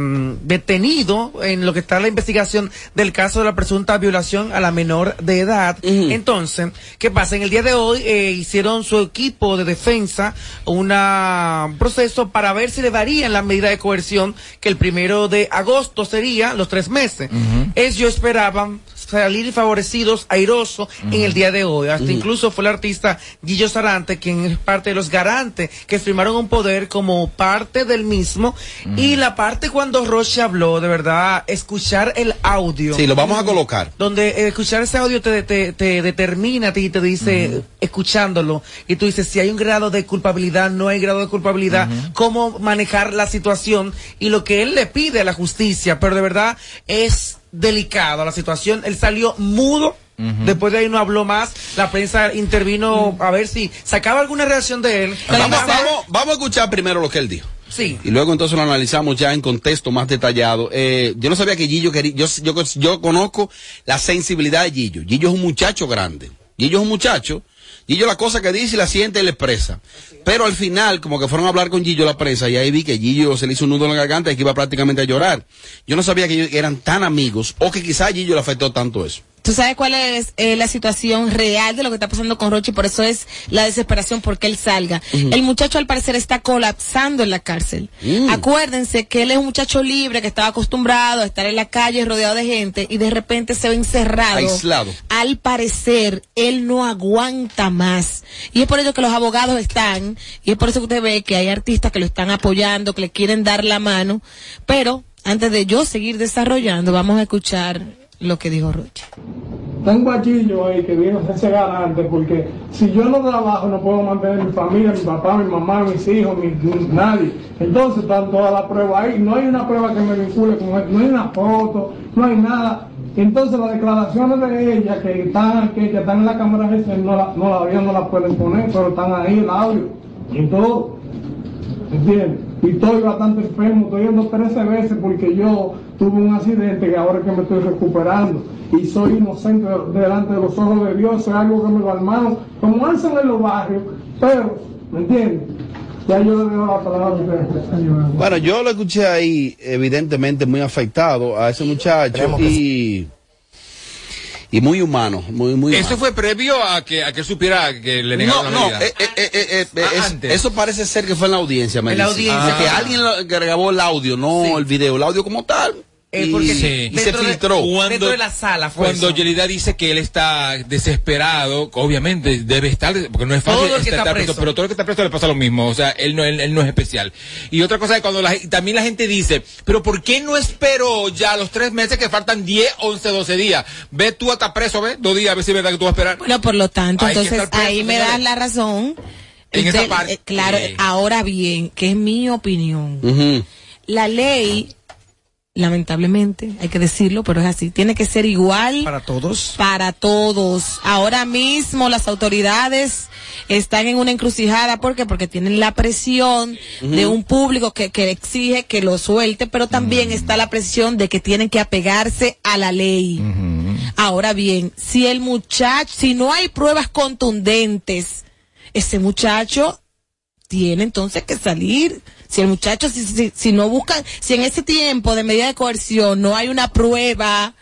detenido en lo que está la investigación del caso de la presunta violación a la menor de edad. Entonces, ¿qué pasa? En el día de hoy eh, hicieron su equipo de defensa una- un proceso para ver si le varían la medida de coerción, que el primero de agosto sería los tres meses. Ellos esperaban salir favorecidos, airoso, en el día de hoy. Hasta incluso fue el artista Guillo Sarante, quien es parte de los garantes que firmaron un poder como parte del mismo. Y la parte cuando Roche habló, de verdad, escuchar el audio. Sí, lo vamos a colocar. Donde eh, escuchar ese audio te, te, te determina a ti y te dice, escuchándolo, y tú dices si hay un grado de culpabilidad, no hay grado de culpabilidad, cómo manejar la situación y lo que él le pide a la justicia, pero de verdad es delicado la situación. Él salió mudo. Después de ahí no habló más, la prensa intervino a ver si sacaba alguna reacción de él. Vamos, vamos, vamos a escuchar primero lo que él dijo. Sí. Y luego entonces lo analizamos ya en contexto más detallado. Eh, yo no sabía que Gillo quería, yo, yo, yo conozco la sensibilidad de Gillo. Gillo es un muchacho grande. Gillo es un muchacho. Gillo la cosa que dice y la siente y la expresa. Pero al final, como que fueron a hablar con Gillo la prensa, y ahí vi que Gillo se le hizo un nudo en la garganta y que iba prácticamente a llorar. Yo no sabía que ellos eran tan amigos o que quizá a Gillo le afectó tanto eso. Tú sabes cuál es eh, la situación real de lo que está pasando con Rochi, por eso es la desesperación porque él salga. El muchacho al parecer está colapsando en la cárcel. Acuérdense que él es un muchacho libre que estaba acostumbrado a estar en la calle rodeado de gente y de repente se ve encerrado. Aislado. Al parecer él no aguanta más. Y es por ello que los abogados están, y es por eso que usted ve que hay artistas que lo están apoyando, que le quieren dar la mano. Pero antes de yo seguir desarrollando, vamos a escuchar lo que dijo Rochi. tengo a Gillo ahí que viene a garante porque si yo no trabajo no puedo mantener mi familia, mi papá, mi mamá, mis hijos, mi, nadie. Entonces están todas las pruebas ahí. No hay una prueba que me vincule con él, no hay una foto, no hay nada. Entonces las declaraciones de ella que están, que, que están en la cámara no la, no la, no la pueden poner, pero están ahí el audio y todo. ¿Entiendes? Y estoy bastante enfermo, estoy yendo 13 veces porque yo tuve un accidente que ahora es que me estoy recuperando. Y soy inocente de- delante de los ojos de Dios, es algo que me lo armaron, como hacen en los barrios, pero, ¿me entiendes? Ya yo le dejo la palabra a. Bueno, yo lo escuché ahí, evidentemente muy afectado a ese muchacho y, y muy humano, muy, muy Eso humano. fue previo a que, a que él supiera que le negaron No, la no, eh, eh, eh, eh, Ah, es- eso parece ser que fue en la audiencia, me En la audiencia. Que Ah. alguien lo- que grabó el audio, no el video, el audio como tal. Eh, y, se Dentro de- filtró. dentro de la sala fue Cuando eso. Yelida dice que él está desesperado, obviamente debe estar, porque no es fácil estar preso, preso. pero todo el que está preso le pasa lo mismo, o sea, él no, él, él no es especial. Y otra cosa es cuando la, también la gente dice, pero ¿por qué no esperó ya los tres meses que faltan 10, 11, 12 días? Ve tú hasta preso, ve, dos días, a ver si es verdad que tú vas a esperar. Bueno, por lo tanto, Hay entonces preso, ahí me das la razón. En esa parte. eh, claro, ahora bien, que es mi opinión. La ley, lamentablemente, hay que decirlo, pero es así, tiene que ser igual para todos. Para todos. Ahora mismo las autoridades están en una encrucijada, ¿por qué? Porque tienen la presión de un público que, que exige que lo suelte, pero también está la presión de que tienen que apegarse a la ley. Ahora bien, si el muchacho, si no hay pruebas contundentes, ese muchacho tiene entonces que salir. Si el muchacho, si, si, si no buscan, si en ese tiempo de medida de coerción no hay una prueba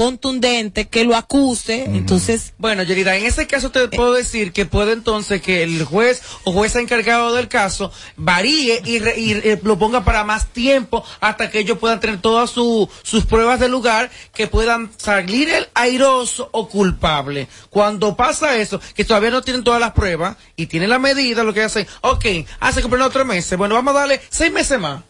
contundente que lo acuse, entonces Bueno, Yerida, en ese caso te puedo decir que puede entonces que el juez o jueza encargado del caso varíe y, re- y, eh, lo ponga para más tiempo hasta que ellos puedan tener todas su- sus pruebas de lugar que puedan salir el airoso o culpable. Cuando pasa eso, que todavía no tienen todas las pruebas y tienen la medida, lo que hacen, ok, hace cumplir otros meses, bueno, vamos a darle seis meses más.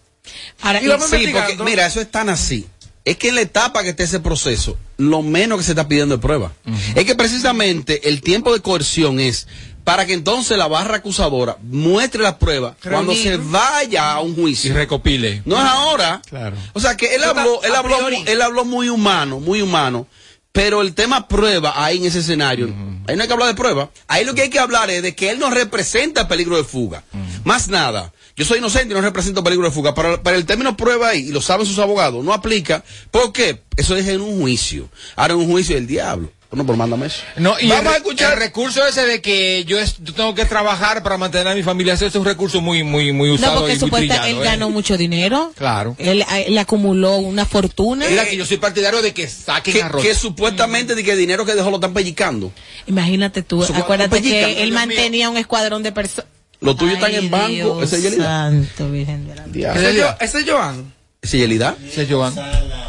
Ahora, y vamos sí, investigando. porque, mira, eso es tan así. Es que en la etapa que esté ese proceso, lo menos que se está pidiendo es prueba. Es que precisamente el tiempo de coerción es para que entonces la barra acusadora muestre la prueba cuando se vaya a un juicio. Y recopile. No es ahora. Claro. O sea que él habló, él habló, él habló muy humano, muy humano. Pero el tema prueba ahí en ese escenario, ahí no hay que hablar de prueba. Ahí lo que hay que hablar es de que él no representa peligro de fuga. Más nada. Yo soy inocente y no represento peligro de fuga. Para, para el término prueba ahí, y lo saben sus abogados, no aplica. ¿Por qué? Eso es en un juicio. Ahora en un juicio del diablo. Bueno, pues mándame eso. No, y Vamos el, a escuchar. el recurso ese de que yo, es- yo tengo que trabajar para mantener a mi familia, ese es un recurso muy, muy, muy no usado porque y muy supuesta él ¿eh? ganó mucho dinero, Claro. él, él acumuló una fortuna. Mira que yo soy partidario de que saquen Que, arroz. que supuestamente de que el dinero que dejó lo están pellicando. Imagínate tú, Eso, acuérdate que él Dios mío. mantenía un escuadrón de personas. Los tuyos están en banco. Dios Ese es Yelida. Santo, Virgen de la. Ese Yo- Joan. ¿Ese es Yelida? Ese es Joan.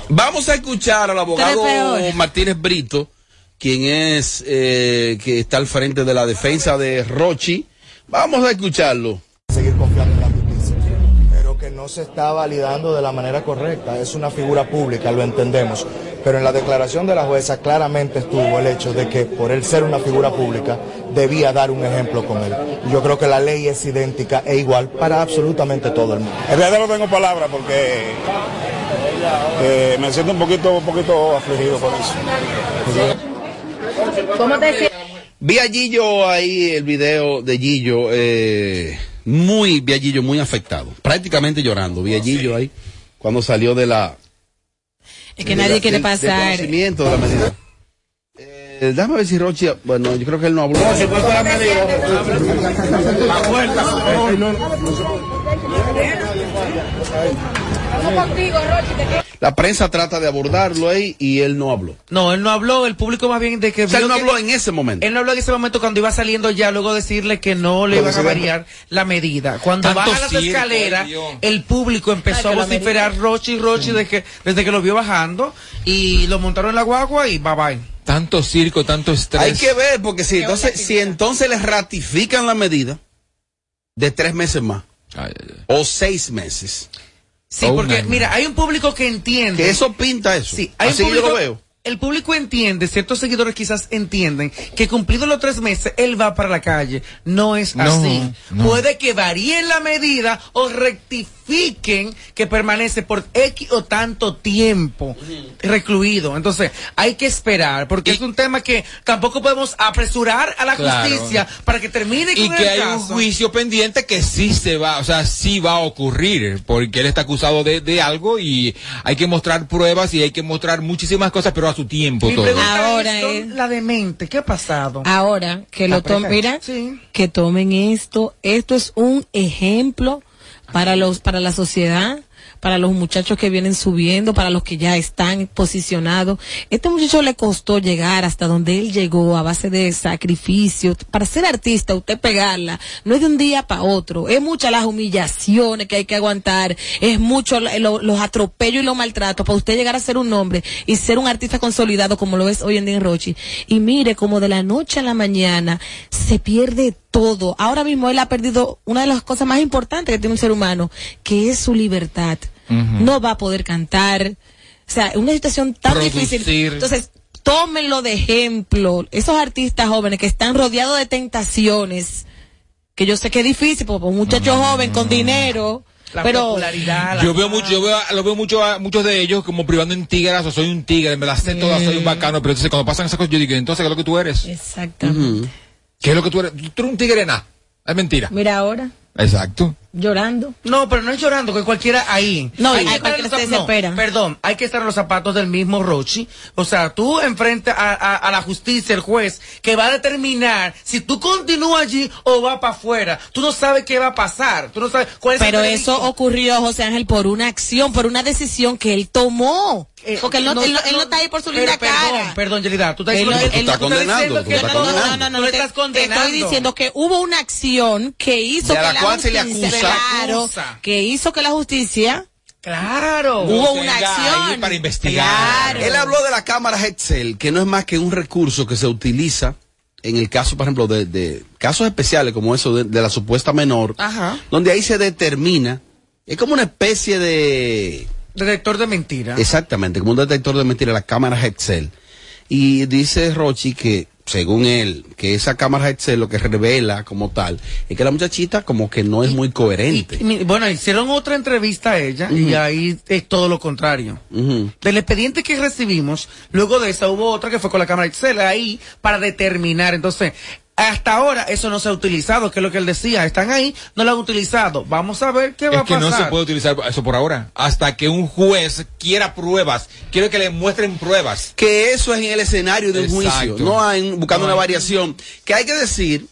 Vamos a escuchar al abogado. Martínez Brito, quien es, eh, que está al frente de la defensa de Rochi. Vamos a escucharlo. seguir confiando en la justicia, pero que no se está validando de la manera correcta. Es una figura pública, lo entendemos, pero en la declaración de la jueza claramente estuvo el hecho de que por él ser una figura pública debía dar un ejemplo con él. Yo creo que la ley es idéntica e igual para absolutamente todo el mundo. En realidad no tengo palabras porque eh, me siento un poquito, un poquito afligido por eso. ¿Cómo te? Vi a Gillo ahí, el video de Gillo, eh, muy, vi a Gillo muy afectado, prácticamente llorando. Vi a Gillo ahí cuando salió de la... Es que de nadie la- quiere del- del pasar. conocimiento de la medida. Eh, déjame ver si Rochi, bueno, yo creo que él no habló. La prensa trata de abordarlo ahí y él no habló. No, él no habló, el público más bien de que... O sea, él no que- habló en ese momento. Él no habló en ese momento cuando iba saliendo ya, luego decirle que no le iban a variar la medida. Cuando baja las circo, escaleras, Dios. el público empezó Ay, a la vociferar Rochi, Rochi, desde que, desde que lo vio bajando, y lo montaron en la guagua y bye bye. Tanto circo, tanto estrés. Hay que ver, porque si entonces, si entonces les ratifican la medida de tres meses más Ay, ay, ay. o seis meses, Sí, Oh, porque mira, hay un público que entiende. que eso pinta eso. Sí, hay Así un que yo público, lo veo. el público entiende, ciertos seguidores quizás entienden que cumplidos los tres meses él va para la calle. No es No, así. no. Puede que varíen la medida o que permanece por X o tanto tiempo recluido. Entonces, hay que esperar, porque es un tema que tampoco podemos apresurar a la Claro. justicia para que termine con y que el hay un juicio pendiente que sí se va, o sea, sí va a ocurrir, porque él está acusado de, de algo y hay que mostrar pruebas y hay que mostrar muchísimas cosas, pero a su tiempo Mi todo. pregunta Ahora es, es- ¿dónde la demente, ¿qué ha pasado? Ahora que lo tomen, mira, que tomen esto. Esto es un ejemplo para los, para la sociedad, para los muchachos que vienen subiendo, para los que ya están posicionados. Este muchacho le costó llegar hasta donde él llegó a base de sacrificio. Para ser artista, usted pegarla, no es de un día para otro. Es muchas las humillaciones que hay que aguantar, es mucho lo- los atropellos y los maltratos para usted llegar a ser un hombre y ser un artista consolidado como lo es hoy en día Rochi. Y mire, como de la noche a la mañana se pierde todo. Ahora mismo él ha perdido una de las cosas más importantes que tiene un ser humano, que es su libertad. No va a poder cantar. O sea, es una situación tan Producir. difícil. Entonces, tómenlo de ejemplo. Esos artistas jóvenes que están rodeados de tentaciones, que yo sé que es difícil, porque un muchacho joven con dinero, La pero popularidad, la Yo veo mucho, yo veo, lo veo mucho a muchos de ellos como privando en tigras o soy un tigre, me las sé todas, soy un bacano, pero entonces cuando pasan esas cosas yo digo, entonces ¿qué es lo que tú eres? Exactamente. ¿Qué es lo que tú eres? Tú eres un tigre nada. Es mentira. Mira ahora, Exacto. llorando. No, pero no es llorando, que cualquiera ahí. No, hay hay que estar en cualquiera se no, perdón, hay que estar en los zapatos del mismo Rochi. O sea, tú enfrente a, a- a la justicia, el juez, que va a determinar si tú continúas allí o vas para afuera. Tú no sabes qué va a pasar. Tú no sabes cuál es el Pero eso ocurrió, José Ángel, por una acción, por una decisión que él tomó. Eh, Porque él no, él no- él no está ahí por su linda perdón, cara. Perdón, Yelida, tú estás Él tú estás no, no, no- no, te- estás te condenando. estoy diciendo que hubo una acción que hizo De que la se le justicia, acusa. claro, Acusa. que hizo que la justicia Claro. hubo una acción para investigar. Claro. Él habló de la cámara Excel, que no es más que un recurso que se utiliza en el caso, por ejemplo, de, de casos especiales como eso de, de la supuesta menor, Ajá. donde ahí se determina, es como una especie de, Detector de mentiras. exactamente, como un detector de mentiras, la cámara Excel. Y dice Rochi que, según él, que esa cámara Excel lo que revela como tal, es que la muchachita como que no es muy coherente. Y bueno, hicieron otra entrevista a ella y ahí es todo lo contrario. Del expediente que recibimos, luego de esa hubo otra que fue con la cámara Excel ahí para determinar. Entonces, hasta ahora eso no se ha utilizado, que es lo que él decía. Están ahí, no lo han utilizado. Vamos a ver qué va Es a que pasar. no se puede utilizar eso por ahora. Hasta que un juez quiera pruebas. Quiero que le muestren pruebas. que eso es en el escenario de un Exacto. juicio, no hay, buscando No una variación. Que hay que decir,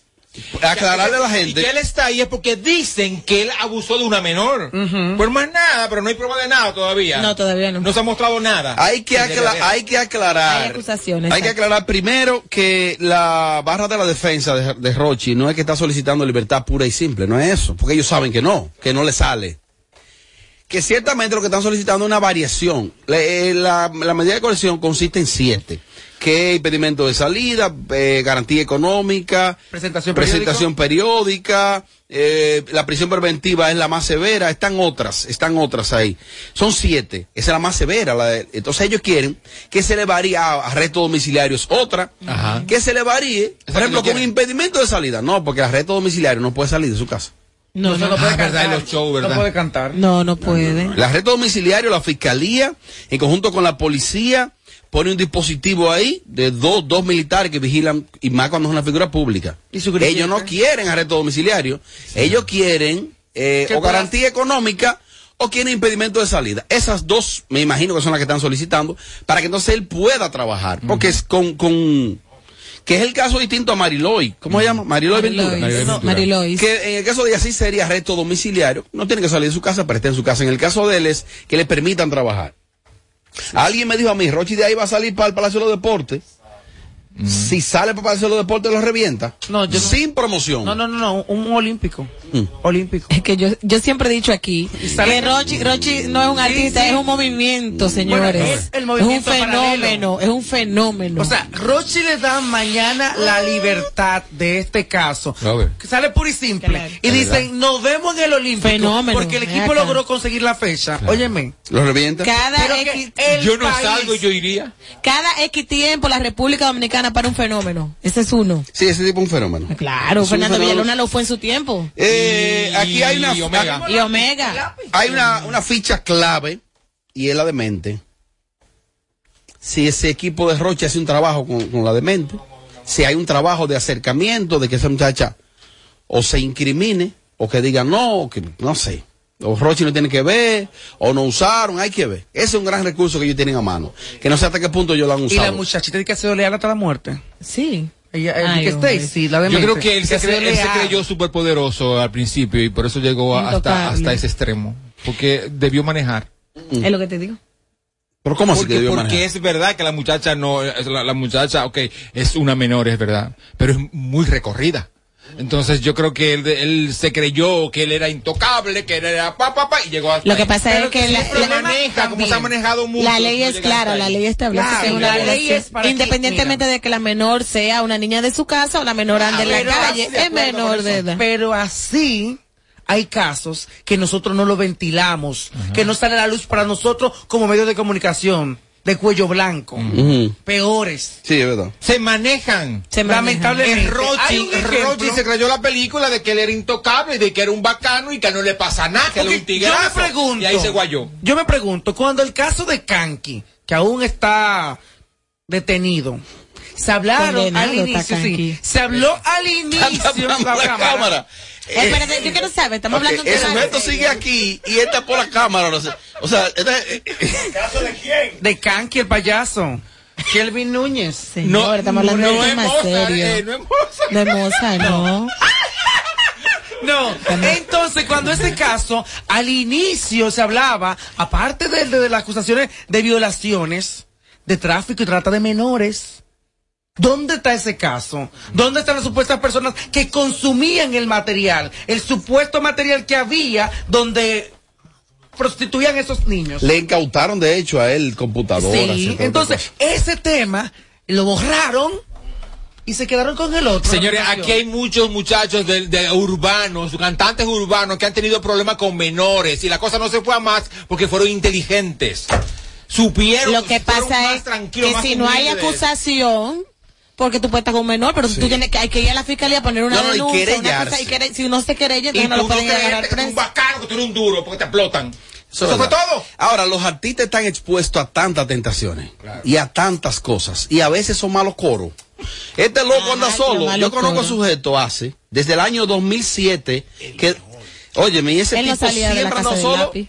aclararle a la Y gente. que él está ahí es porque dicen que él abusó de una menor. Pues más nada, pero no hay prueba de nada todavía. No, todavía no. No se ha mostrado nada. Hay que, acla- hay que aclarar. Hay acusaciones, Hay que aclarar primero que la barra de la defensa de, de Rochi no es que está solicitando libertad pura y simple, no es eso, porque ellos saben que no, que no le sale. Que ciertamente lo que están solicitando es una variación. Le- eh, La, la medida de coerción consiste en siete. Que impedimento de salida, eh, garantía económica, Presentación presentación periódica, eh, la prisión preventiva es la más severa, están otras, están otras ahí. Son siete, esa es la más severa. La de- entonces ellos quieren que se le varíe a arresto domiciliario, es otra, Ajá. que se le varíe, por ejemplo, no con quieren. impedimento de salida. No, porque el arresto domiciliario no puede salir de su casa. No, Eso no, puede Ah, verdad, cantar. en los shows, ¿verdad? No puede cantar. no, no puede. El arresto domiciliario, la fiscalía, en conjunto con la policía, pone un dispositivo ahí de dos, dos militares que vigilan, y más cuando es una figura pública. ¿Y su grillete? Ellos no quieren arresto domiciliario, ellos quieren eh, ¿Qué o garantía económica o quieren impedimento de salida. Esas dos, me imagino que son las que están solicitando, para que entonces él pueda trabajar. Porque es con, con, que es el caso distinto a Mariloy. ¿Cómo se llama? Mariloy Ventura. No, Marilois. Que en el caso de así sería arresto domiciliario. No tiene que salir de su casa, pero está en su casa. En el caso de él es que le permitan trabajar. Alguien me dijo a mí, Rochi de ahí va a salir para el Palacio de los Deportes. Si sale para hacer los deportes, los revienta. No, yo no- Sin promoción. No, no, no, no, un olímpico. Olímpico. Es que yo, yo siempre he dicho aquí sale- que Rochi, Rochi no es un artista, es un movimiento, señores. Bueno, es el movimiento es un fenómeno, paralelo. es un fenómeno. O sea, Rochi le da mañana la libertad de este caso. Que sale puro y simple. Y dicen, nos vemos en el Olímpico. Fenómeno. Porque el equipo acá. logró conseguir la fecha. Óyeme. Los revienta. cada Pero que X, el Yo no país- salgo y yo iría. cada X tiempo la República Dominicana para un fenómeno. Ese es uno. Sí, ese tipo es un fenómeno. Claro, Es un Fernando fenómeno. Villalona lo fue en su tiempo. Eh, aquí hay una, Y Omega. Y Omega. hay una, una ficha clave y es la demente. Si ese equipo de Roche hace un trabajo con, con la demente, si hay un trabajo de acercamiento de que esa muchacha o se incrimine o que diga no, o que no sé. O Roche no tiene que ver, o no usaron, hay que ver. Ese es un gran recurso que ellos tienen a mano. Que no sé hasta qué punto ellos lo han Y la usado. muchachita dice que ha sido leal hasta la muerte. Sí. Ella, el Ay, que. Stacy, la Yo creo que él se, él se creyó súper poderoso al principio y por eso llegó a- hasta, ese extremo. Porque debió manejar. Es lo que te digo. Pero ¿cómo así que Porque, porque manejar? es verdad que la muchacha no, es la, la muchacha, ok, es una menor, es verdad, pero es muy recorrida. Entonces yo creo que él, él se creyó que él era intocable, que él era pa, pa, pa, y llegó hasta Lo que pasa es que la- la- maneja, como se ha manejado mucho. La ley es clara, la ley establece Claro, que es una la ley es para que- independientemente de que la menor sea una niña de su casa o la menor ande en la calle, es menor de edad. Pero así hay casos que nosotros no lo ventilamos, que no sale a la luz para nosotros como medio de comunicación de cuello blanco. Peores. Sí, es verdad. Se manejan. Se manejan. Lamentablemente. Rochi, Rochi se creyó la película de que él era intocable, de que era un bacano y que no le pasa nada, que un yo me pregunto, Y ahí se guayó. yo me pregunto, cuando el caso de Kanki, que aún está detenido, se hablaron Condenado al inicio, sí, se habló al inicio la cámara. Espérate, yo quiero saber, estamos Ok, hablando de el sujeto sigue aquí y está por la cámara. no sé. O sea, este- ¿Caso de quién? de Kanki el payaso, Kelvin Núñez. Señor, estamos hablando de un tema Mozart, serio. eh, no es Mozart. De moza, no. No, entonces cuando ese caso al inicio se hablaba, aparte de, de las acusaciones de violaciones, de tráfico y trata de menores, ¿dónde está ese caso? ¿Dónde están las supuestas personas que consumían el material, el supuesto material que había donde prostituían a esos niños? le incautaron, de hecho, a él computadoras. Sí, entonces ese tema lo borraron y se quedaron con el otro. Señores, aquí hay muchos muchachos de, de urbanos, cantantes urbanos que han tenido problemas con menores y la cosa no se fue a más porque fueron inteligentes. Supieron. Lo que pasa más es que si no hay acusación, porque tú puedes estar con un menor, pero tú tienes que, hay que ir a la fiscalía a poner una No, no, y denuncia, una querellarse. cosa, y quere- si no se querella, entonces no lo no pueden agarrar preso. un bacano, que tú eres un duro porque te explotan. Eso, Eso es fue todo. Ahora, los artistas están expuestos a tantas tentaciones y a tantas cosas. Y a veces son malos coros. Este loco anda solo. Yo conozco coro. sujeto hace, desde el año 2007, que, óyeme, y ese Él no tipo la siempre del solo. lápiz.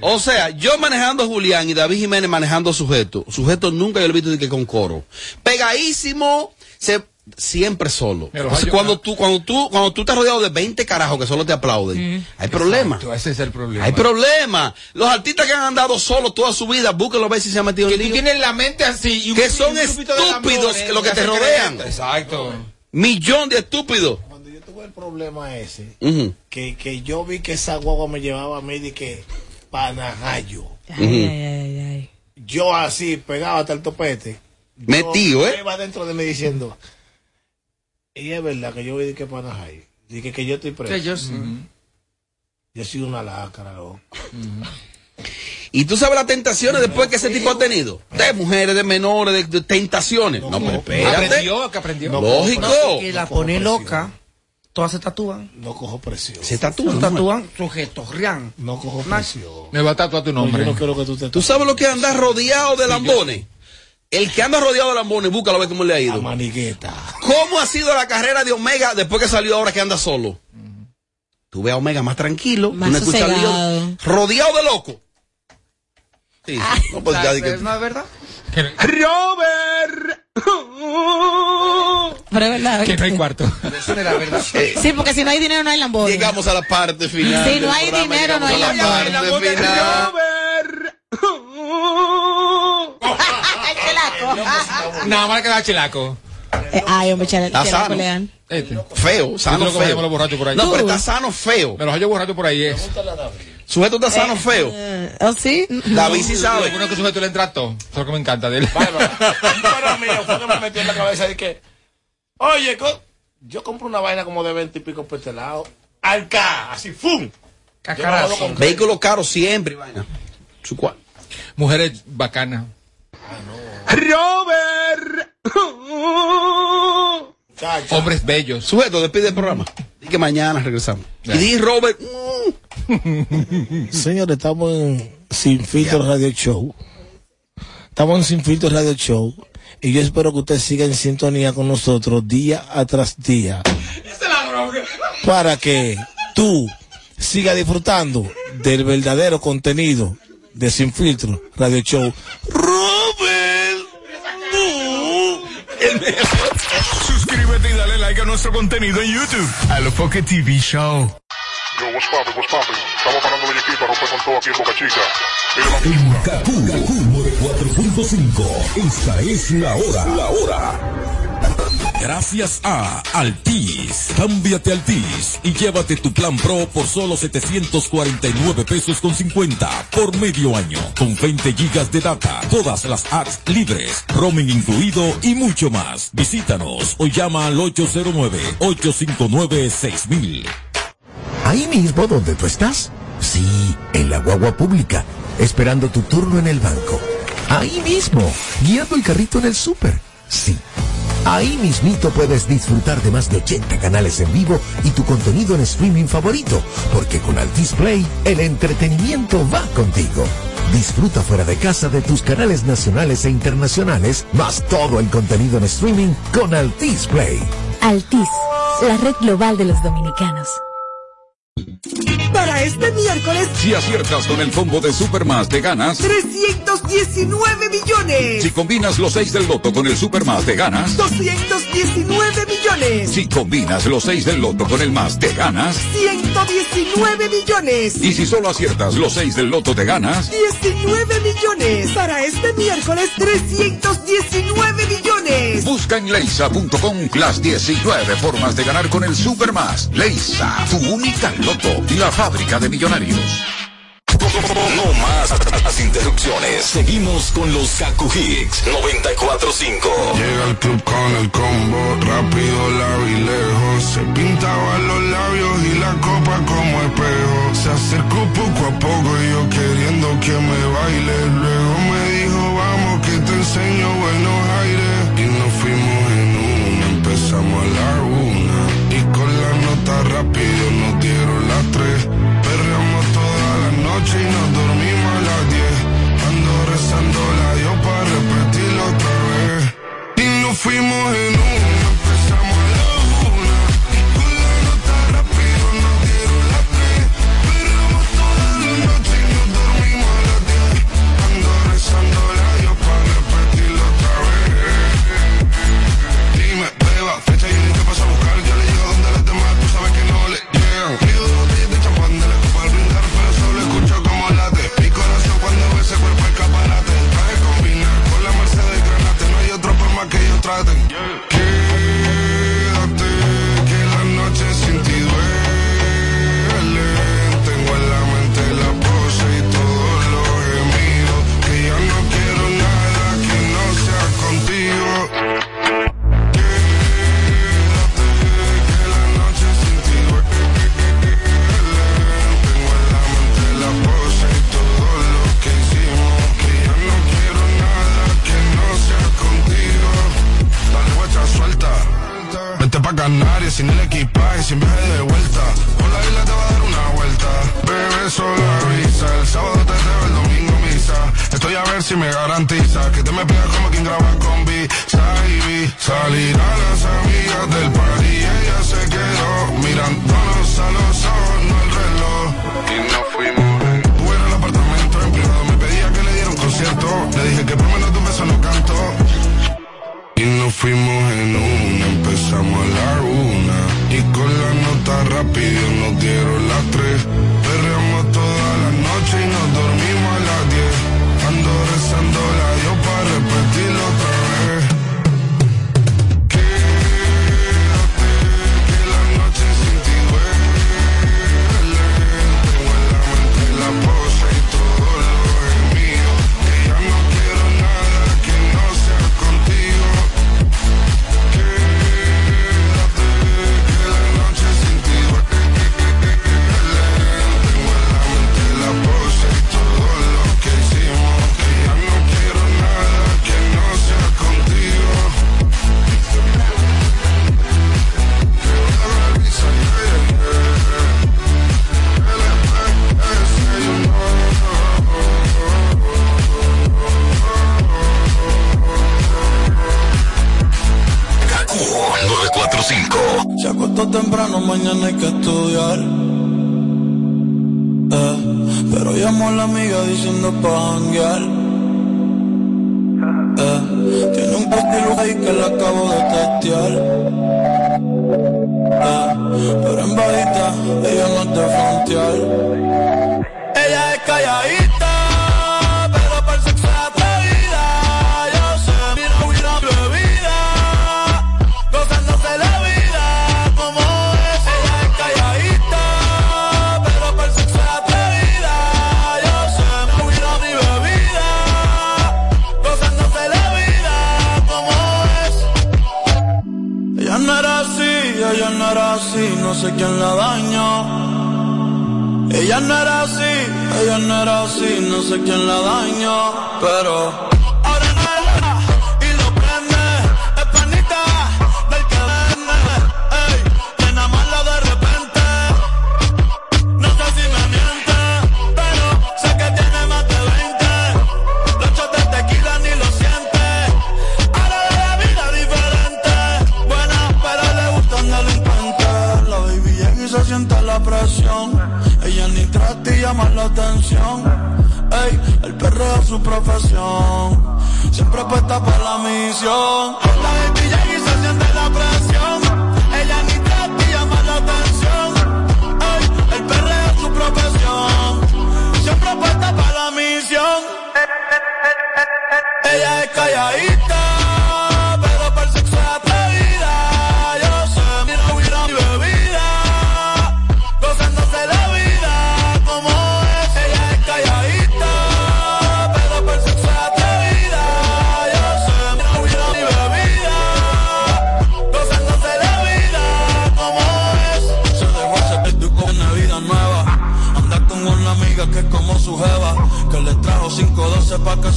O sea, yo manejando a Julián y David Jiménez manejando a sujeto. Sujeto nunca yo lo he visto de que con coro. Pegadísimo, se, siempre solo. Entonces, cuando tú, cuando tú, cuando tú estás rodeado de 20 carajos que solo te aplauden, hay problemas. Exacto, Ese es el problema. Hay problemas. Los artistas que han andado solos toda su vida, búsquenlo a ver si se han metido Que en lío. tienes la mente así. Y un- Que son y un estúpidos lambones que lo que te rodean. Exacto. Millón de estúpidos. Cuando yo tuve el problema ese, que, que yo vi que esa guagua me llevaba a mí de que panajayo. Ay, ay, ay, ay. Yo así, pegado hasta el topete. Metido, ¿eh? iba dentro de mí diciendo, y es verdad que yo vi de que panajayo. Dije que yo estoy preso. Que yo sí. Yo soy una lacra, loco. Y tú sabes las tentaciones después que ese tipo ha tenido. De mujeres, de menores, de, de tentaciones. No, pero espérate. Aprendió, que aprendió. No, Lógico. Que la pone loca, todas se tatúan. No cojo presión. Se Se tatúan. tatúan sujetos, rian. No cojo presión. Me va a tatuar tu Yo nombre. no quiero que tú te ¿Tú sabes lo que es andar rodeado de lambones? El que anda rodeado de lambones, búscalo a ver cómo le ha La ido. manigueta. ¿Cómo ha sido la carrera de Omega después que salió ahora que anda solo? Tú ves a Omega más tranquilo, Más no escuchas lío, rodeado de locos. Sí, no pues ya que- ¿No es verdad? Robert. Pero es verdad. Que no hay cuarto. Verdad. Sí, porque si no hay dinero no hay Lamborghini. Llegamos a la parte final. Si no hay programa, dinero, no hay a la Lamborghini. parte final. Chelaco. Nada más que da chilaco. Eh, ay, hombre, sano. pelean. Este. Feo, sano, Yo lo feo. llamo los borrachos por ahí. No, pero está sano, feo. Me los hallo borrachos por ahí. Es. Sujeto está sano, feo. ¿Oh, sí? David sí sabe. Bueno que sujeto le entra todo. Eso es lo que me encanta de él. Para mí, fue que me metió en la cabeza de que, oye, co- yo compro una vaina como de 20 y pico por este lado. Alca, así, ¡fum! Yo no Vehículos caros siempre, vaina. Su cual. Mujeres bacanas. Robert. Hombres bellos. Sujeto, despide el programa. Y que mañana regresamos. Y di Robert. Señores, estamos en Sin Filtro Radio Show. Estamos en Sin Filtro Radio Show. Y yo espero que usted siga en sintonía con nosotros día tras día. Para que tú sigas disfrutando del verdadero contenido de Sin Filtro Radio Show. Suscríbete y dale like a nuestro contenido en YouTube. A lo Foque TV Show. Yo, what's poppin', what's poppin'? Estamos parando el equipo para romper con todo aquí en Boca Chica. En Kaku, 4.5. Esta es la hora. La hora. Gracias a Altis. Cámbiate Altis y llévate tu plan Pro por solo 749 pesos con 50 por medio año. Con 20 gigas de data, todas las apps libres, roaming incluido y mucho más. Visítanos o llama al 809-859-6000. Ahí mismo donde tú estás. Sí, en la guagua pública, esperando tu turno en el banco. Ahí mismo, guiando el carrito en el súper. Sí. Ahí mismito puedes disfrutar de más de 80 canales en vivo y tu contenido en streaming favorito, porque con Altis Play el entretenimiento va contigo. Disfruta fuera de casa de tus canales nacionales e internacionales, más todo el contenido en streaming con Altis Play. Altis, la red global de los dominicanos. Para este miércoles, Si aciertas con el combo de Supermas te ganas. 319 millones. Si combinas los 6 del loto con el Supermas te ganas. 219 millones. Si combinas los 6 del loto con el más te ganas. 119 millones. Y si solo aciertas los 6 del loto te ganas. 19 millones. Para este miércoles, 319 millones. Busca en leisa.com las 19 formas de ganar con el Supermas. Leisa, tu única loto, la fábrica de millonarios. No más las interrupciones. Seguimos con los Kaku Hicks 94.5. Llega al club con el combo, rápido, largo y lejos. Se pintaban los labios y la copa como espejo. Se acercó poco a poco y yo queriendo que me baile. Luego me dijo, vamos que te enseño buenos presión. Ella ni trata y llama la atención. Ey, el perro es su profesión. Siempre apuesta por la misión. Habla de DJ y se siente la presión. Ella ni trata y llama la atención. Ey, el perro es su profesión. Siempre apuesta para la misión. Ella es calladita